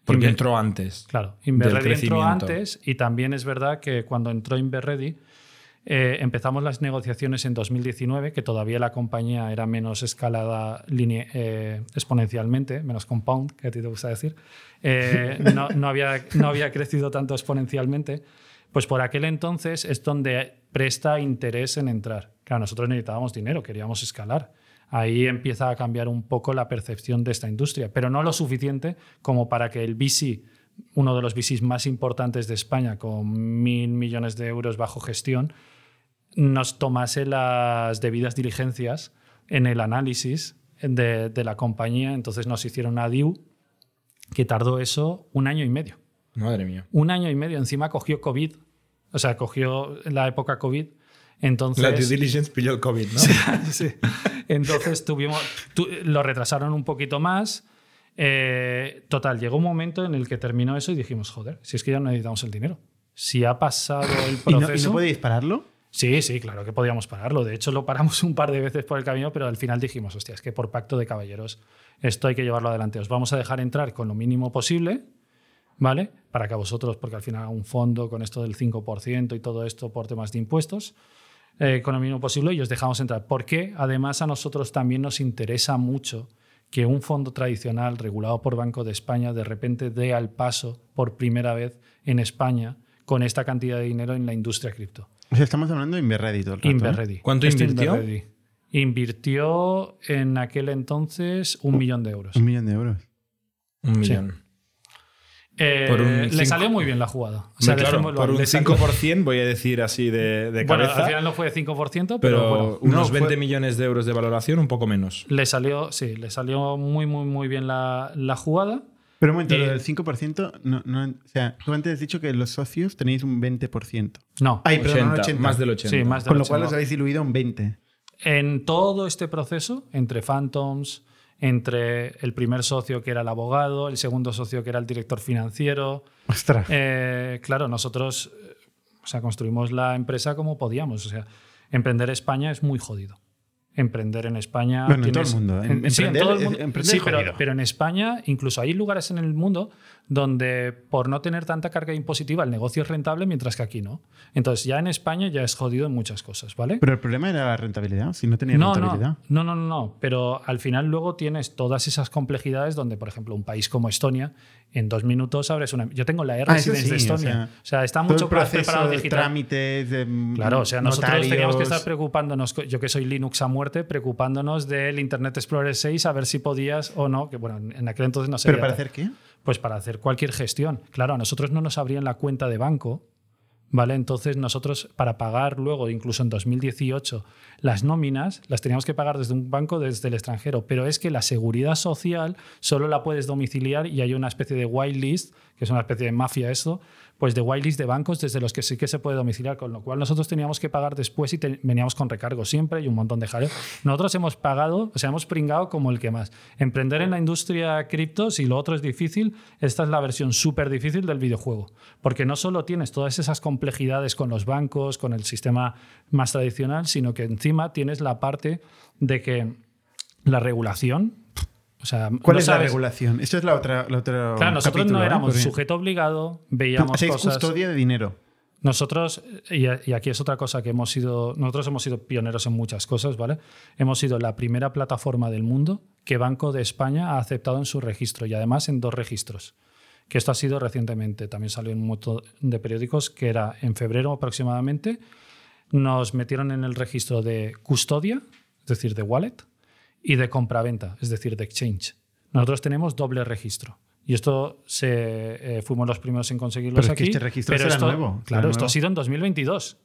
Porque Inver- entró antes. Claro, Inverready entró antes y también es verdad que cuando entró Inverready eh, empezamos las negociaciones en 2019, que todavía la compañía era menos escalada line- eh, exponencialmente, menos compound, que a ti te gusta decir. Eh, no, no había, no había crecido tanto exponencialmente. Pues por aquel entonces es donde presta interés en entrar. Claro, nosotros necesitábamos dinero, queríamos escalar. Ahí empieza a cambiar un poco la percepción de esta industria, pero no lo suficiente como para que el VC, uno de los VCs más importantes de España, con mil millones de euros bajo gestión, nos tomase las debidas diligencias en el análisis de, de la compañía. Entonces nos hicieron una DIU que tardó eso un año y medio Madre mía. un año y medio. Encima cogió COVID, o sea, cogió la época COVID. Entonces, La due diligence pilló el COVID, ¿no? Sí. Entonces tuvimos, tu- lo retrasaron un poquito más. Eh, total, llegó un momento en el que terminó eso y dijimos, joder, si es que ya no necesitamos el dinero. Si ha pasado el ¿Y no, proceso... ¿Y no podéis pararlo? Sí, sí, claro que podíamos pararlo. De hecho, lo paramos un par de veces por el camino, pero al final dijimos, hostia, es que por pacto de caballeros esto hay que llevarlo adelante. Os vamos a dejar entrar con lo mínimo posible, ¿vale? Para que a vosotros, porque al final un fondo con esto del 5% y todo esto por temas de impuestos, eh, con lo mínimo posible y os dejamos entrar. Porque además a nosotros también nos interesa mucho que un fondo tradicional regulado por Banco de España de repente dé al paso por primera vez en España con esta cantidad de dinero en la industria cripto. O sea, estamos hablando de Inverready todo el rato. ¿eh? ¿Cuánto invirtió? Inverready. Invirtió en aquel entonces un millón de euros. Un millón de euros. Un millón. Eh, Por un le salió muy bien la jugada. O sea, claro, por un Le salió- 5%, voy a decir así de, de Bueno, cabeza, al final no fue 5%, pero, pero bueno, unos no, 20 fue- millones de euros de valoración, un poco menos. le salió, sí, le salió muy, muy, muy bien la, la jugada. Pero un momento, Y- lo del 5%, no, no, o sea, tú antes has dicho que los socios tenéis un 20%. No. Ay, perdón, un 80, 80. más del 80. Sí, más del Con lo cual 80. os habéis diluido un 20. En todo este proceso, entre Phantoms, entre el primer socio que era el abogado, el segundo socio que era el director financiero, Ostras. Eh, claro, nosotros eh, o sea, construimos la empresa como podíamos. O sea, emprender España es muy jodido. Emprender en España. Bueno, en todo el mundo. en- sí, en todo el mundo. emprender Sí, pero, pero en España, incluso hay lugares en el mundo donde por no tener tanta carga impositiva el negocio es rentable, mientras que aquí no. Entonces, ya en España ya es jodido en muchas cosas, ¿vale? Pero el problema era la rentabilidad. Si no tenía No, rentabilidad. no, no, no, no, pero al final luego tienes todas esas complejidades donde, por ejemplo, un país como Estonia, en dos minutos abres una... Yo tengo la Ah, e-residence sí, de o Estonia. sea, O sea, está mucho proceso preparado digital. trámites, de Claro, o sea, nosotros teníamos que estar preocupándonos, yo que soy Linux a muerte, preocupándonos del Internet Explorer 6 a ver si podías o no, que bueno, en aquel entonces no se ¿Pero para hacer qué? Pues para hacer cualquier gestión. Claro, a nosotros no nos abrían la cuenta de banco, ¿vale? Entonces nosotros para pagar luego, incluso en 2018, las nóminas las teníamos que pagar desde un banco desde el extranjero, pero es que la seguridad social solo la puedes domiciliar y hay una especie de whitelist, que es una especie de mafia eso, pues de whitelist de bancos desde los que sí que se puede domiciliar, con lo cual nosotros teníamos que pagar después y veníamos con recargo siempre y un montón de jaleo. Nosotros hemos pagado, o sea, hemos pringado como el que más. Emprender en la industria cripto, si lo otro es difícil, esta es la versión súper difícil del videojuego, porque no solo tienes todas esas complejidades con los bancos, con el sistema más tradicional, sino que encima tienes la parte de que la regulación... O sea, ¿Cuál no es la regulación? Esto es la otra. La otra Claro, nosotros capítulo, no ¿eh? éramos Porque- sujeto obligado, veíamos cosas... custodia de dinero. Nosotros, y, y aquí es otra cosa que hemos sido, nosotros hemos sido pioneros en muchas cosas, ¿vale? Hemos sido la primera plataforma del mundo que Banco de España ha aceptado en su registro y además en dos registros. Que esto ha sido recientemente, también salió en un montón de periódicos, que era en febrero aproximadamente, nos metieron en el registro de custodia, es decir, de wallet, y de compraventa, es decir, de exchange. Nosotros tenemos doble registro. Y esto se, eh, fuimos los primeros en conseguirlo Pero es aquí. que este registro pero esto, nuevo, Claro, esto ha sido en 2022.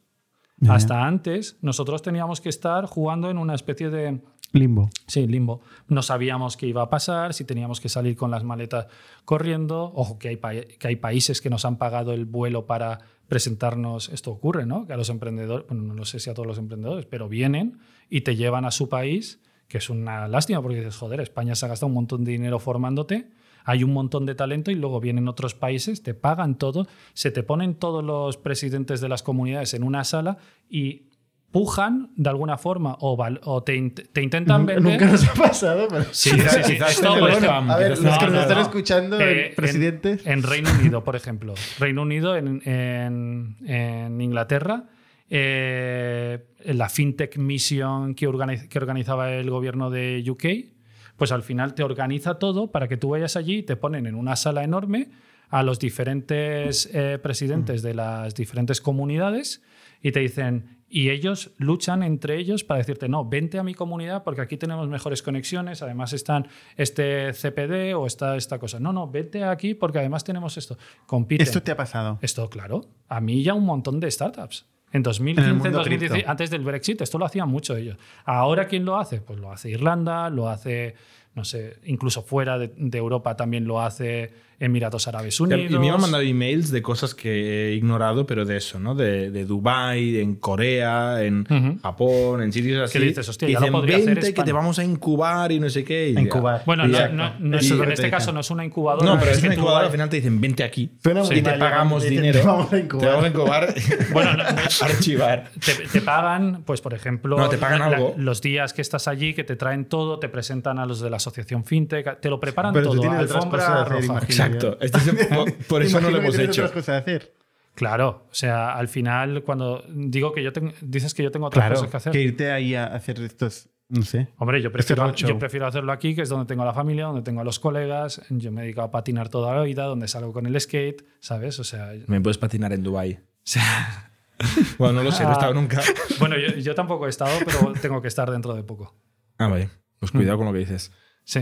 Ya. Hasta antes, nosotros teníamos que estar jugando en una especie de Limbo. Sí, limbo. No sabíamos qué iba a pasar, si teníamos que salir con las maletas corriendo. Ojo, que hay, que hay países que nos han pagado el vuelo para presentarnos. Esto ocurre, ¿no? Que a los emprendedores, bueno, no sé si a todos los emprendedores, pero vienen y te llevan a su país, que es una lástima porque dices, joder, España se ha gastado un montón de dinero formándote. Hay un montón de talento y luego vienen otros países, te pagan todo, se te ponen todos los presidentes de las comunidades en una sala y pujan de alguna forma o, te, int- te intentan vender. nunca nos ha pasado, pero... Sí, sí, sí. Quizás ejemplo, spam, A ver, los no, que nos no, están no. escuchando, Eh, presidente... En, en Reino Unido, por ejemplo. Reino Unido, en, en- en Inglaterra, eh, la FinTech Mission que, organiz- que organizaba el gobierno de UK, pues al final te organiza todo para que tú vayas allí y te ponen en una sala enorme a los diferentes eh, presidentes de las diferentes comunidades y te dicen, y ellos luchan entre ellos para decirte, no, vente a mi comunidad porque aquí tenemos mejores conexiones, además están este CPD o está esta cosa. No, no, vete aquí porque además tenemos esto. Compiten. Esto te ha pasado. Esto, claro. A mí ya un montón de startups. En 2015, En el mundo 2016, cripto. antes del Brexit, esto lo hacían mucho ellos. Ahora, ¿quién lo hace? Pues lo hace Irlanda, lo hace, no sé, incluso fuera de, de Europa también lo hace Emiratos Árabes Unidos. Y me han mandado emails de cosas que he ignorado, pero de eso, ¿no? De, de Dubai, en Corea, en. Japón, en sitios así. Que dices, hostia, Y ya lo dicen, podría hacer "Vente, que España". te vamos a incubar y no sé qué. y ya. Incubar. Bueno, no, Exacto. no- no es- Eso es lo en este te caso no es una incubadora. No, pero es una tú incubadora, al final te dicen, vente aquí. Suena muy y te pagamos dicen, dinero. "Te vamos a incubar". Te vamos a incubar. Bueno, no- archivar. Te, te pagan, pues por ejemplo, No, te pagan la- algo. los días que estás allí, que te traen todo, te presentan a los de la asociación FinTech, te lo preparan Pero tú todo. tienes otras alfombra roja. Exacto. Este es- por, por eso no lo hemos hecho. otras cosas a hacer. Claro, o sea, al final, cuando digo que yo tengo, dices que yo tengo otras Claro, cosas que hacer. que irte ahí a hacer estos, no sé. Hombre, yo prefiero, roadshow. yo prefiero hacerlo aquí, que es donde tengo a la familia, donde tengo a los colegas. Yo me he dedicado a patinar toda la vida, donde salgo con el skate, ¿sabes? O sea, Me puedes patinar en Dubai. o sea, Bueno, no lo sé, no he estado nunca. bueno, yo, yo tampoco he estado, pero tengo que estar dentro de poco. Ah, vale. Pues cuidado con lo que dices. Sí.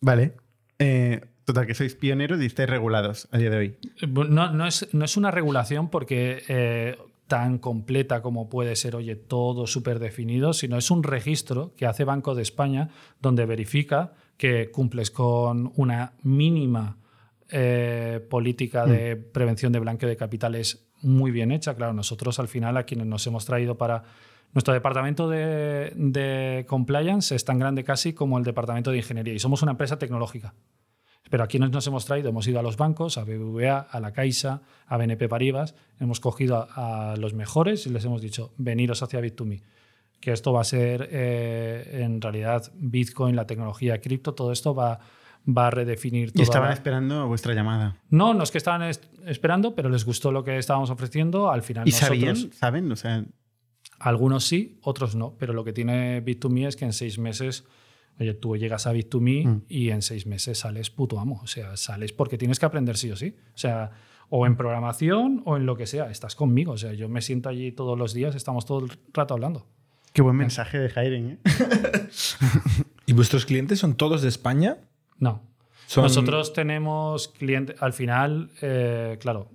Vale. Eh, total, que sois pioneros y estáis regulados a día de hoy. No, no, es, no es una regulación porque eh, tan completa como puede ser, oye, todo súper definido, sino es un registro que hace Banco de España donde verifica que cumples con una mínima eh, política de prevención de blanqueo de capitales muy bien hecha. Claro, nosotros al final a quienes nos hemos traído para... Nuestro departamento de, de compliance es tan grande casi como el departamento de ingeniería y somos una empresa tecnológica. Pero aquí nos, nos hemos traído, hemos ido a los bancos, a BBVA, a la Caixa, a BNP Paribas, hemos cogido a, a los mejores y les hemos dicho, veniros hacia Bit2Me. Que esto va a ser, eh, en realidad, Bitcoin, la tecnología cripto, todo esto va, va a redefinir Y toda estaban la- esperando vuestra llamada. No, no es que estaban es- esperando, pero les gustó lo que estábamos ofreciendo. Al final ¿Y nosotros, sabían? ¿Saben? O sea, algunos sí, otros no. Pero lo que tiene Bit2Me es que en seis meses, oye, tú llegas a Bit2Me Mm. y en seis meses sales puto amo. O sea, sales porque tienes que aprender sí o sí. O sea, o en programación o en lo que sea. Estás conmigo. O sea, yo me siento allí todos los días, estamos todo el rato hablando. qué buen mensaje de Jairen, ¿eh? ¿Y vuestros clientes son todos de España? No. Son- Nosotros tenemos clientes, al final, eh, claro,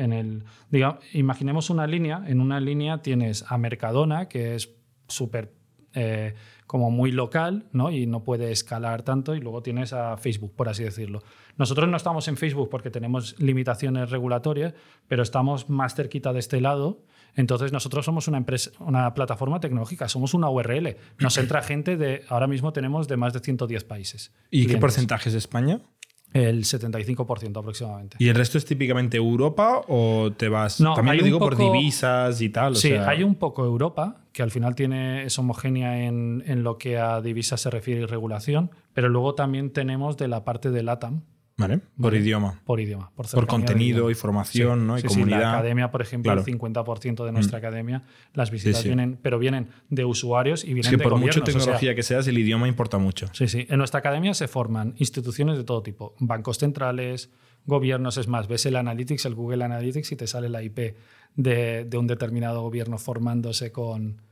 en el, digamos, imaginemos una línea, en una línea tienes a Mercadona, que es súper eh, como muy local, ¿no? Y no puede escalar tanto, y luego tienes a Facebook, por así decirlo. Nosotros no estamos en Facebook porque tenemos limitaciones regulatorias, pero estamos más cerquita de este lado. Entonces nosotros somos una empresa, una plataforma tecnológica, somos una URL. Nos entra gente de, ahora mismo tenemos de más de 110 países. ¿Y qué porcentaje es España? El 75% aproximadamente. ¿Y el resto es típicamente Europa o te vas? No, También lo digo por divisas y tal. o sí, sea- hay un poco Europa, que al final tiene, es homogénea en, en lo que a divisas se refiere y regulación, pero luego también tenemos de la parte de LATAM, ¿Vale? Por Vale. idioma. por idioma. Por, Por contenido, idioma. información, ¿no? Y Sí, sí, comunidad. la academia, por ejemplo, Claro. el 50% de nuestra academia, las visitas vienen, pero vienen de usuarios y vienen de por mucha gobiernos, o sea, tecnología que seas, el idioma importa mucho. Sí, sí. En nuestra academia se forman instituciones de todo tipo, bancos centrales, gobiernos, es más, ves el Analytics, el Google Analytics y te sale la IP de, de un determinado gobierno formándose con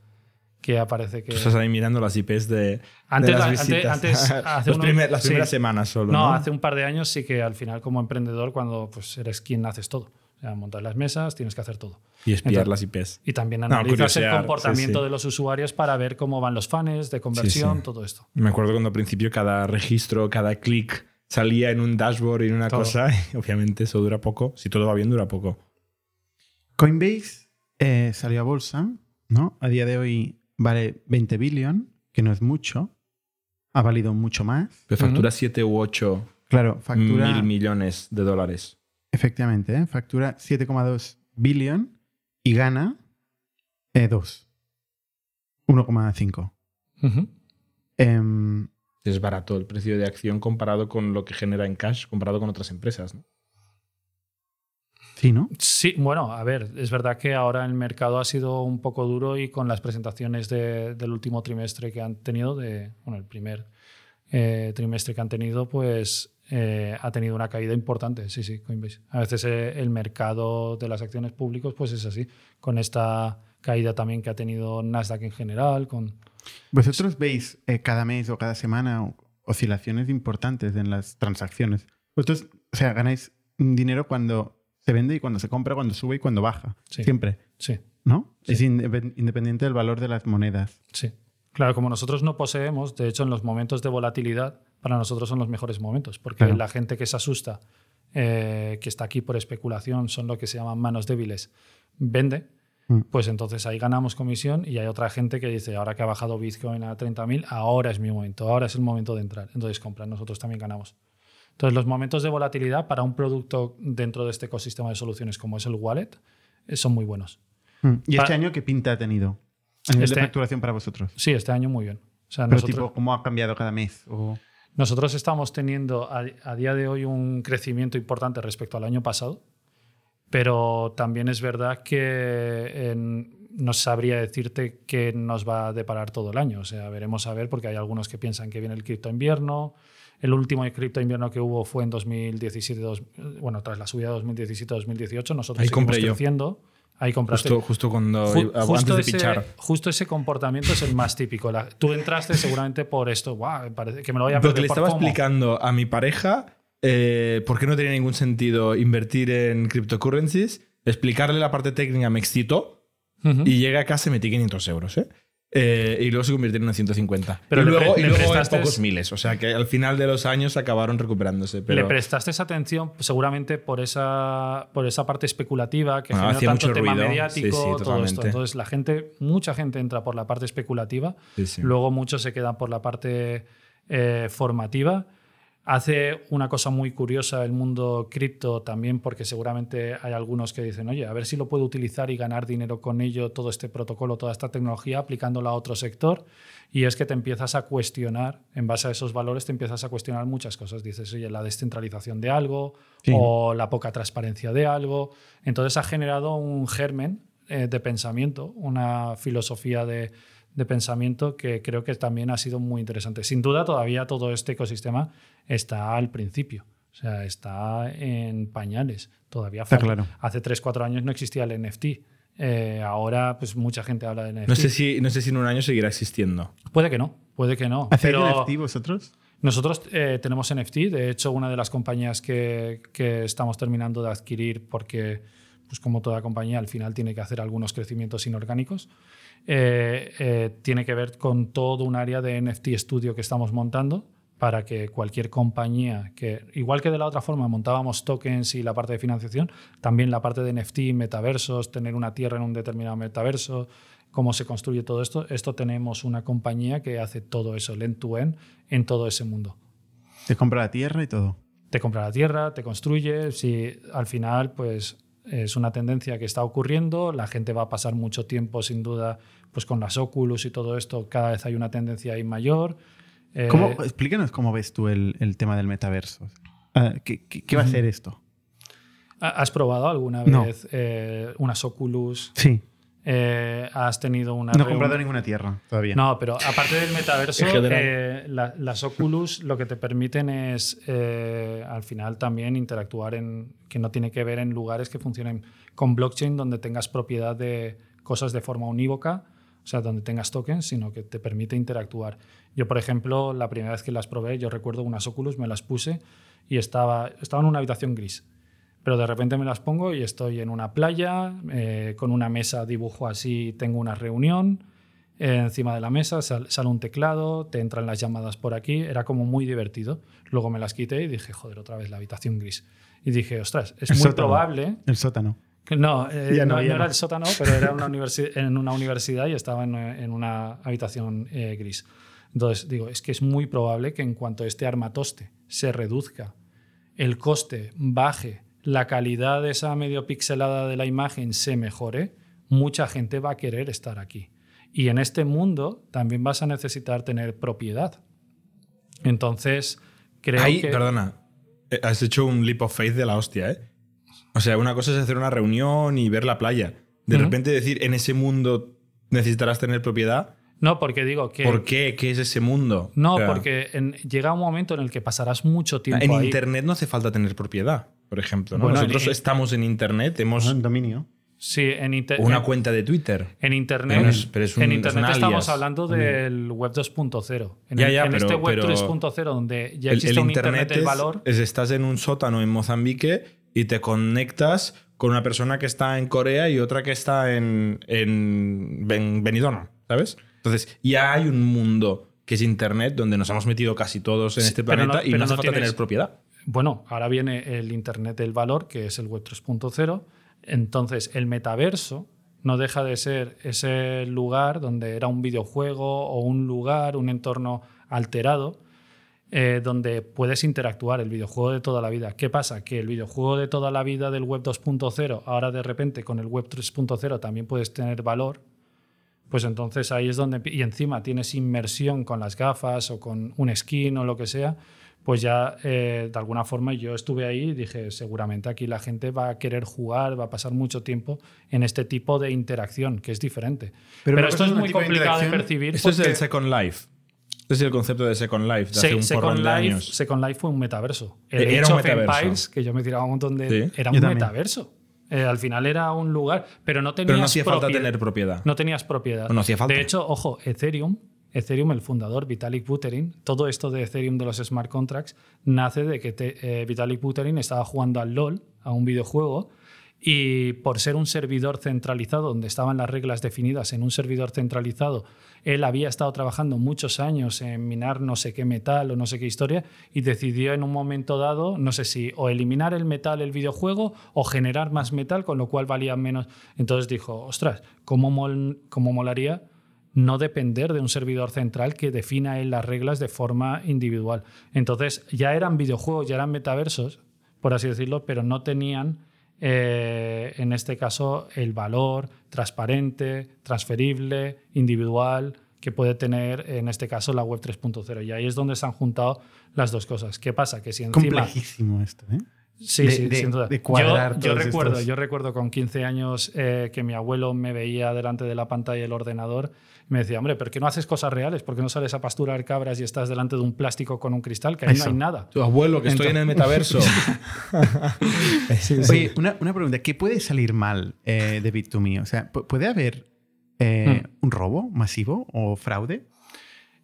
que aparece que... Tú estás ahí mirando las IPs de, de Antes las la- antes- visitas. antes, hace Los unos- primer- las sí. primeras semanas solo, no, ¿no? hace un par de años sí que al final como emprendedor cuando pues eres quien haces todo. O sea, montas las mesas, tienes que hacer todo. Y espiar Entonces- las IPs. Y también No, analizas el comportamiento sí, sí. de los usuarios para ver cómo van los funnels de conversión, sí. todo esto. Me acuerdo cuando al principio cada registro, cada clic salía en un dashboard y en una Todo. cosa. y obviamente eso dura poco. Si todo va bien, dura poco. Coinbase eh, salió a bolsa, ¿no? A día de hoy vale 20 billion, que no es mucho. Ha valido mucho más. Pero factura 7 u 8 Claro, factura. mil millones de dólares. Efectivamente, ¿eh? factura 7,2 billion y gana eh, 2. 1,5. Ujú. Em, Es barato el precio de acción comparado con lo que genera en cash, comparado con otras empresas. ¿no? Sí, ¿no? Sí, bueno, a ver, es verdad que ahora el mercado ha sido un poco duro y con las presentaciones de- del último trimestre que han tenido, de, bueno, el primer eh, trimestre que han tenido, pues eh, ha tenido una caída importante, sí, sí, Coinbase. A veces eh, el mercado de las acciones públicas, pues es así, con esta caída también que ha tenido Nasdaq en general, con... ¿Vosotros veis cada mes o cada semana oscilaciones importantes en las transacciones? Vosotros, o sea, ganáis dinero cuando se vende y cuando se compra, cuando sube y cuando baja. Sí. Siempre, Sí, ¿no? Sí. Es inde- independiente del valor de las monedas. sí. Claro, como nosotros no poseemos, de hecho en los momentos de volatilidad, para nosotros son los mejores momentos, porque Claro. la gente que se asusta, eh, que está aquí por especulación, son lo que se llaman manos débiles, vende, Mm. pues entonces ahí ganamos comisión y hay otra gente que dice, ahora que ha bajado Bitcoin a 30.000, ahora es mi momento, ahora es el momento de entrar. Entonces compran, nosotros también ganamos. Entonces los momentos de volatilidad para un producto dentro de este ecosistema de soluciones como es el wallet eh, son muy buenos. Mm. ¿Y este año qué pinta ha tenido? A nivel Este- de facturación para vosotros. Sí, este año muy bien. O sea, Pero nosotros, tipo, ¿cómo ha cambiado cada mes? O... nosotros estamos teniendo a, a día de hoy un crecimiento importante respecto al año pasado, pero también es verdad que en- no sabría decirte qué nos va a deparar todo el año. O sea, veremos a ver, porque hay algunos que piensan que viene el cripto invierno. El último cripto invierno que hubo fue en 2017, dos- bueno, tras la subida de 2017-2018. Nosotros Ahí seguimos compré yo. creciendo. Ahí compraste. Justo, justo cuando Ju- antes justo, de ese, pichar. justo ese comportamiento es el más típico. La- tú entraste seguramente por esto. Me parece que me lo voy a Porque le estaba FOMO". explicando a mi pareja eh, por qué no tenía ningún sentido invertir en cryptocurrencies. Explicarle la parte técnica me excitó Ujú. y llegué a casa y metí 500 euros. ¿eh? Eh, y luego se convirtieron en 150. Pero y le luego, pre- y le luego pocos miles. O sea que al final de los años acabaron recuperándose. Pero Le prestaste esa atención seguramente por esa, por esa parte especulativa que genera hacía tanto mucho tema ruido. mediático, Sí, sí, todo esto. Entonces la gente, mucha gente entra por la parte especulativa, sí. luego muchos se quedan por la parte eh, formativa. Hace una cosa muy curiosa el mundo cripto también, porque seguramente hay algunos que dicen, oye, a ver si lo puedo utilizar y ganar dinero con ello, todo este protocolo, toda esta tecnología, aplicándola a otro sector. Y es que te empiezas a cuestionar, en base a esos valores, te empiezas a cuestionar muchas cosas. Dices, oye, la descentralización de algo Sí. o la poca transparencia de algo. Entonces ha generado un germen eh, de pensamiento, una filosofía de, de pensamiento que creo que también ha sido muy interesante. Sin duda, todavía todo este ecosistema está al principio. O sea, está en pañales. Todavía falta. claro. Hace 3-4 años no existía el NFT. Eh, ahora, pues mucha gente habla del NFT. no, sé si, no sé si en un año seguirá existiendo. Puede que no, puede que no. ¿Hacéis Pero NFT vosotros? nosotros eh, tenemos NFT. De hecho, una de las compañías que, que estamos terminando de adquirir, porque, pues como toda compañía, al final tiene que hacer algunos crecimientos inorgánicos, eh, eh, tiene que ver con todo un área de NFT estudio que estamos montando para que cualquier compañía que, igual que de la otra forma montábamos tokens y la parte de financiación, también la parte de NFT, metaversos, tener una tierra en un determinado metaverso, cómo se construye todo esto, esto tenemos una compañía que hace todo eso, el end-to-end, en todo ese mundo. Te compra la tierra y todo. Te compra la tierra, te construye, si al final pues es una tendencia que está ocurriendo, la gente va a pasar mucho tiempo sin duda pues con las Oculus y todo esto, cada vez hay una tendencia ahí mayor. Eh, ¿Cómo, explícanos cómo ves tú el, el tema del metaverso. Ah, ¿qué, qué- qué va a ser esto? ¿Ha- ¿Has probado alguna No. vez eh, unas Oculus? Sí. Eh, ¿Has tenido una No he comprado ninguna tierra todavía. No, pero aparte del metaverso, eh, la- las Oculus lo que te permiten es eh, al final también interactuar en que no tiene que ver en lugares que funcionen con blockchain donde tengas propiedad de cosas de forma unívoca, o sea, donde tengas tokens, sino que te permite interactuar. Yo, por ejemplo, la primera vez que las probé, yo recuerdo unas Oculus, me las puse y estaba, estaba en una habitación gris. Pero de repente me las pongo y estoy en una playa, eh, con una mesa dibujo así, tengo una reunión, eh, encima de la mesa sal- sale un teclado, te entran las llamadas por aquí, era como muy divertido. Luego me las quité y dije, joder, otra vez la habitación gris. Y dije, ostras, es El muy sótano. probable El sótano. No, eh, no, no, no era el sótano, pero era una en una universidad y estaba en, en una habitación eh, gris. Entonces, digo, es que es muy probable que en cuanto este armatoste se reduzca, el coste baje, la calidad de esa medio pixelada de la imagen se mejore, mucha gente va a querer estar aquí. Y en este mundo también vas a necesitar tener propiedad. Entonces, creo Ahí, que... perdona, eh, has hecho un leap of faith de la hostia, ¿eh? O sea, una cosa es hacer una reunión y ver la playa. De repente decir, en ese mundo necesitarás tener propiedad. No, porque digo que... ¿Por qué? ¿Qué es ese mundo? No, O sea, porque en- llega un momento en el que pasarás mucho tiempo En ahí. Internet no hace falta tener propiedad, por ejemplo. ¿no? Bueno, Nosotros en- estamos en Internet, hemos Un dominio. Sí, en, inter- una en- cuenta de Twitter. en Internet, Pero es- pero es un- en es internet un estamos hablando del Web 2.0. En, Ya, el- ya, en pero- este Web pero 3.0, donde ya El, existe el un Internet, del es- valor, es, estás en un sótano en Mozambique y te conectas con una persona que está en Corea y otra que está en, en, Ben- Benidorm, ¿sabes? Entonces, ya hay un mundo que es Internet donde nos hemos metido casi todos en Sí, este pero no- planeta y no hace no falta tienes- tener propiedad. Bueno, ahora viene el Internet del valor, que es el Web 3.0. Entonces, el metaverso no deja de ser ese lugar donde era un videojuego o un lugar, un entorno alterado, eh, donde puedes interactuar, el videojuego de toda la vida. ¿Qué pasa? Que el videojuego de toda la vida del Web 2.0, ahora de repente con el Web 3.0 también puedes tener valor, pues entonces ahí es donde... Y encima tienes inmersión con las gafas o con un skin o lo que sea, pues ya eh, de alguna forma yo estuve ahí y dije, seguramente aquí la gente va a querer jugar, va a pasar mucho tiempo en este tipo de interacción, que es diferente. Pero, esto es muy de complicado de, percibir. Esto es el Second Life. Este es el concepto de Second Life de hace un Second, porrón de Life, años. Second Life fue un metaverso. El Era Age un of metaverso. Empires, que yo me tiraba un montón de... Sí. Era Yo un también. metaverso. Eh, al final era un lugar, pero no tenías Pero no hacía falta propiedad. tener propiedad. No tenías propiedad. No hacía falta. De hecho, ojo, Ethereum, Ethereum, el fundador, Vitalik Buterin, todo esto de Ethereum de los smart contracts nace de que eh, Vitalik Buterin estaba jugando al LOL, a un videojuego, y por ser un servidor centralizado, donde estaban las reglas definidas en un servidor centralizado, él había estado trabajando muchos años en minar no sé qué metal o no sé qué historia y decidió en un momento dado, no sé si o eliminar el metal el videojuego o generar más metal, con lo cual valía menos. Entonces dijo, ostras, ¿cómo, cómo molaría no depender de un servidor central que defina él las reglas de forma individual? Entonces ya eran videojuegos, ya eran metaversos, por así decirlo, pero no tenían eh, en este caso el valor transparente, transferible, individual que puede tener en este caso la web 3.0 y ahí es donde se han juntado las dos cosas. ¿Qué pasa? Que si encima Complejísimo esto, ¿eh? Sí, de- sí, de- sin duda. de cuadrar yo, yo recuerdo, estos- yo recuerdo con 15 años eh, que mi abuelo me veía delante de la pantalla del ordenador me decía, hombre, ¿por qué no haces cosas reales? ¿Por qué no sales a pasturar cabras y estás delante de un plástico con un cristal? Que ahí Eso. no hay nada. Tu abuelo, que estoy en el metaverso. Oye, una, una pregunta. ¿Qué puede salir mal eh, de Bit2Me? O sea, ¿pu- ¿puede haber eh, Hmm. un robo masivo o fraude?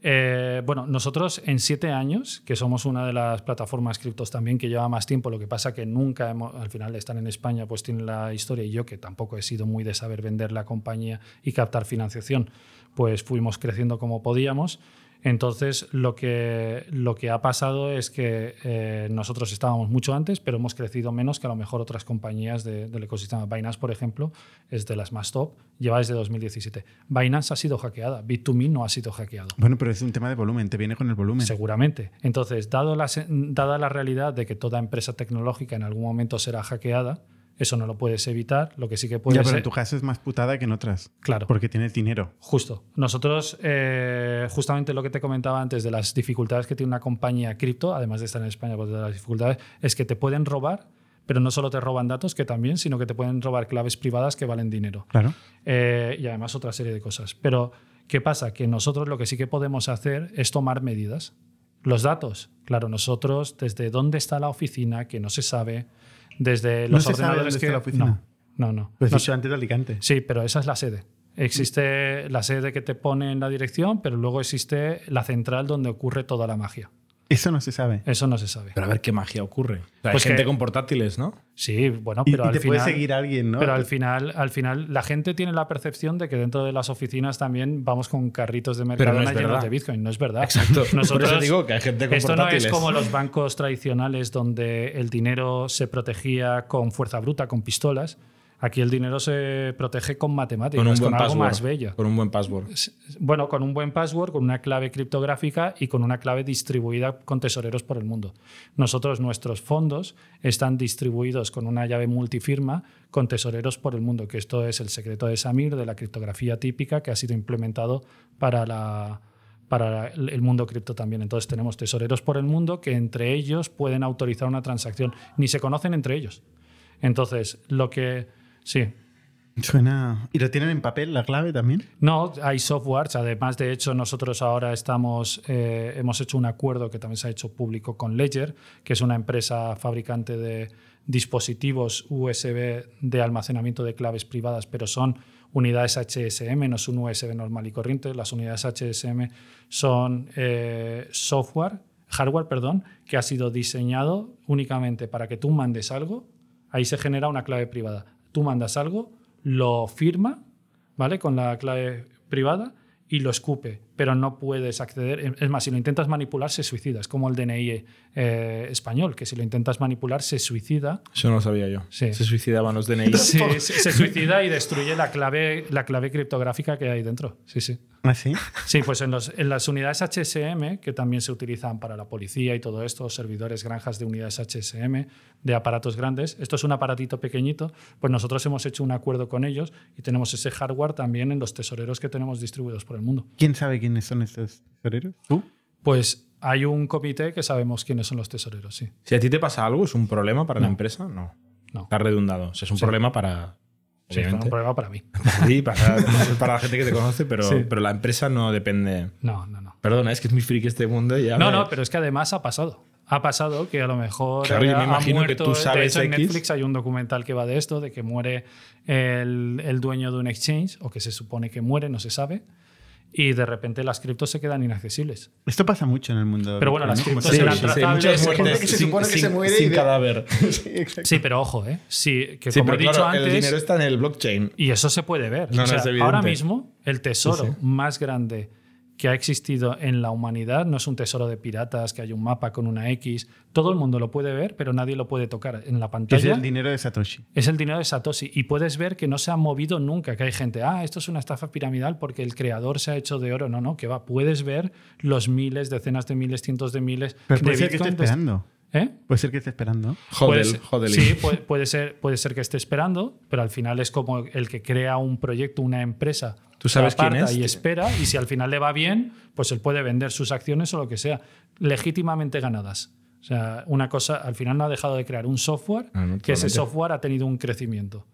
Eh, bueno, nosotros en siete años, que somos una de las plataformas criptos también que lleva más tiempo, lo que pasa que nunca hemos, al final están en España, pues tienen la historia y yo que tampoco he sido muy de saber vender la compañía y captar financiación, pues fuimos creciendo como podíamos. Entonces, lo que, lo que ha pasado es que eh, nosotros estábamos mucho antes, pero hemos crecido menos que a lo mejor otras compañías de- del ecosistema. Binance, por ejemplo, es de las más top, lleva desde 2017. Binance ha sido hackeada, Bit2Me no ha sido hackeado. Bueno, pero es un tema de volumen. Te viene con el volumen. Seguramente. Entonces, dado la, dada la realidad de que toda empresa tecnológica en algún momento será hackeada, Eso no lo puedes evitar. Lo que sí que puedes. Ya, pero ser- en tu caso es más putada que en otras. Claro. Porque tienes dinero. Justo. Nosotros, eh, justamente lo que te comentaba antes de las dificultades que tiene una compañía cripto, además de estar en España, pues de las dificultades, es que te pueden robar, pero no solo te roban datos, que también, sino que te pueden robar claves privadas que valen dinero. Claro. Eh, y además otra serie de cosas. Pero, ¿qué pasa? Que nosotros lo que sí que podemos hacer es tomar medidas. Los datos, claro, nosotros, desde dónde está la oficina, que no se sabe, desde ¿No los se sabe ordenadores que. la oficina? No, no, no. Pues No antes de Alicante. Sí, pero esa es la sede. Existe la sede que te pone en la dirección, pero luego existe la central donde ocurre toda la magia. Eso no se sabe. Eso no se sabe. Pero a ver qué magia ocurre. O sea, Pues hay gente que- con portátiles, ¿no? Sí, bueno, Y, pero y al te final. puede seguir alguien, ¿no? Pero al final, al final, la gente tiene la percepción de que dentro de las oficinas también vamos con carritos de Pero no llenos de Bitcoin. No es verdad. Exacto. Nosotros, Por eso digo que hay gente con esto no es como los bancos tradicionales donde el dinero se protegía con fuerza bruta, con pistolas. Aquí el dinero se protege con matemáticas, Con con, un buen algo password. más bello. Con un buen password. Bueno, con un buen password, con una clave criptográfica y con una clave distribuida con tesoreros por el mundo. Nosotros, nuestros fondos están distribuidos con una llave multifirma con tesoreros por el mundo, que esto es el secreto de Samir, de la criptografía típica que ha sido implementado para la para el mundo cripto también. Entonces tenemos tesoreros por el mundo que entre ellos pueden autorizar una transacción. Ni se conocen entre ellos. Entonces, lo que... Sí, Suena. ¿Y lo tienen en papel la clave también? no, hay softwares. Además, de hecho, nosotros ahora estamos, eh, hemos hecho un acuerdo que también se ha hecho público con Ledger, que es una empresa fabricante de dispositivos USB de almacenamiento de claves privadas, pero son unidades HSM, no es un USB normal y corriente. Las unidades HSM son eh, software, hardware, perdón, que ha sido diseñado únicamente para que tú mandes algo, ahí se genera una clave privada. Tú mandas algo, lo firma, ¿vale? Con la clave privada y lo escupe, pero no puedes acceder. Es más, si lo intentas manipular, se suicida. Es como el DNI eh, español, que si lo intentas manipular, se suicida. Eso no lo sabía yo. Sí. Se suicidaban los DNI. Sí, se, suicida y destruye la clave, la clave criptográfica que hay dentro. Sí, sí. ¿Ah, sí? Sí, pues en, los- en las unidades HSM, que también se utilizan para la policía y todo esto, servidores, granjas de unidades HSM, de aparatos grandes, esto es un aparatito pequeñito, pues nosotros hemos hecho un acuerdo con ellos y tenemos ese hardware también en los tesoreros que tenemos distribuidos por el mundo. ¿Quién sabe quiénes son estos tesoreros? ¿Tú? Pues hay un comité que sabemos quiénes son los tesoreros, sí. Si a ti te pasa algo, ¿es un problema para la No. empresa? No. No. Está redundado. O sea, es un Sí. problema para. Sí, es un problema para mí. para ti, para, para la gente que te conoce, pero, Sí. pero la empresa no depende. No, no, no. Perdona, es que es muy friki este mundo. y Ya No, me- no, pero es que además ha pasado. Ha pasado que a lo mejor Claro, yo me ha imagino que tú De sabes hecho, en X. Netflix hay un documental que va de esto, de que muere el, el dueño de un exchange, o que se supone que muere, no se sabe, y de repente las criptos se quedan inaccesibles. Esto pasa mucho en el mundo. Pero bueno, las ¿no? criptos eran sí, trazables. muchas Hay muertes gente que se sin- supone que sin- se muere sin de- cadáver. Sí. Sí, pero ojo, ¿eh? Sí, que Sí, como he dicho claro, antes, el dinero está en el blockchain. y eso se puede ver. No, no, O sea, es evidente. ahora mismo, el tesoro Sí, sí. más grande que ha existido en la humanidad no es un tesoro de piratas, que hay un mapa con una X. Todo el mundo lo puede ver, pero nadie lo puede tocar. En la Que es pantalla el dinero de Satoshi. es el dinero de Satoshi. Y puedes ver que no se ha movido nunca, que hay gente, ah, esto es una estafa piramidal porque el creador se ha hecho de oro. No, no, que va. Puedes ver los miles, decenas de miles, cientos de miles Pero de ser que esté Bitcoin esperando. ¿Eh? Puede ser que esté esperando. Ser- hodel. Sí, puede, puede ser, puede ser que esté esperando, pero al final es como el que crea un proyecto, una empresa. ¿Tú sabes quién es? Y espera, y si al final le va bien, pues él puede vender sus acciones o lo que sea, legítimamente ganadas. O sea, una cosa, al final no ha dejado de crear un software, Ah, no, que ese software ha tenido un crecimiento.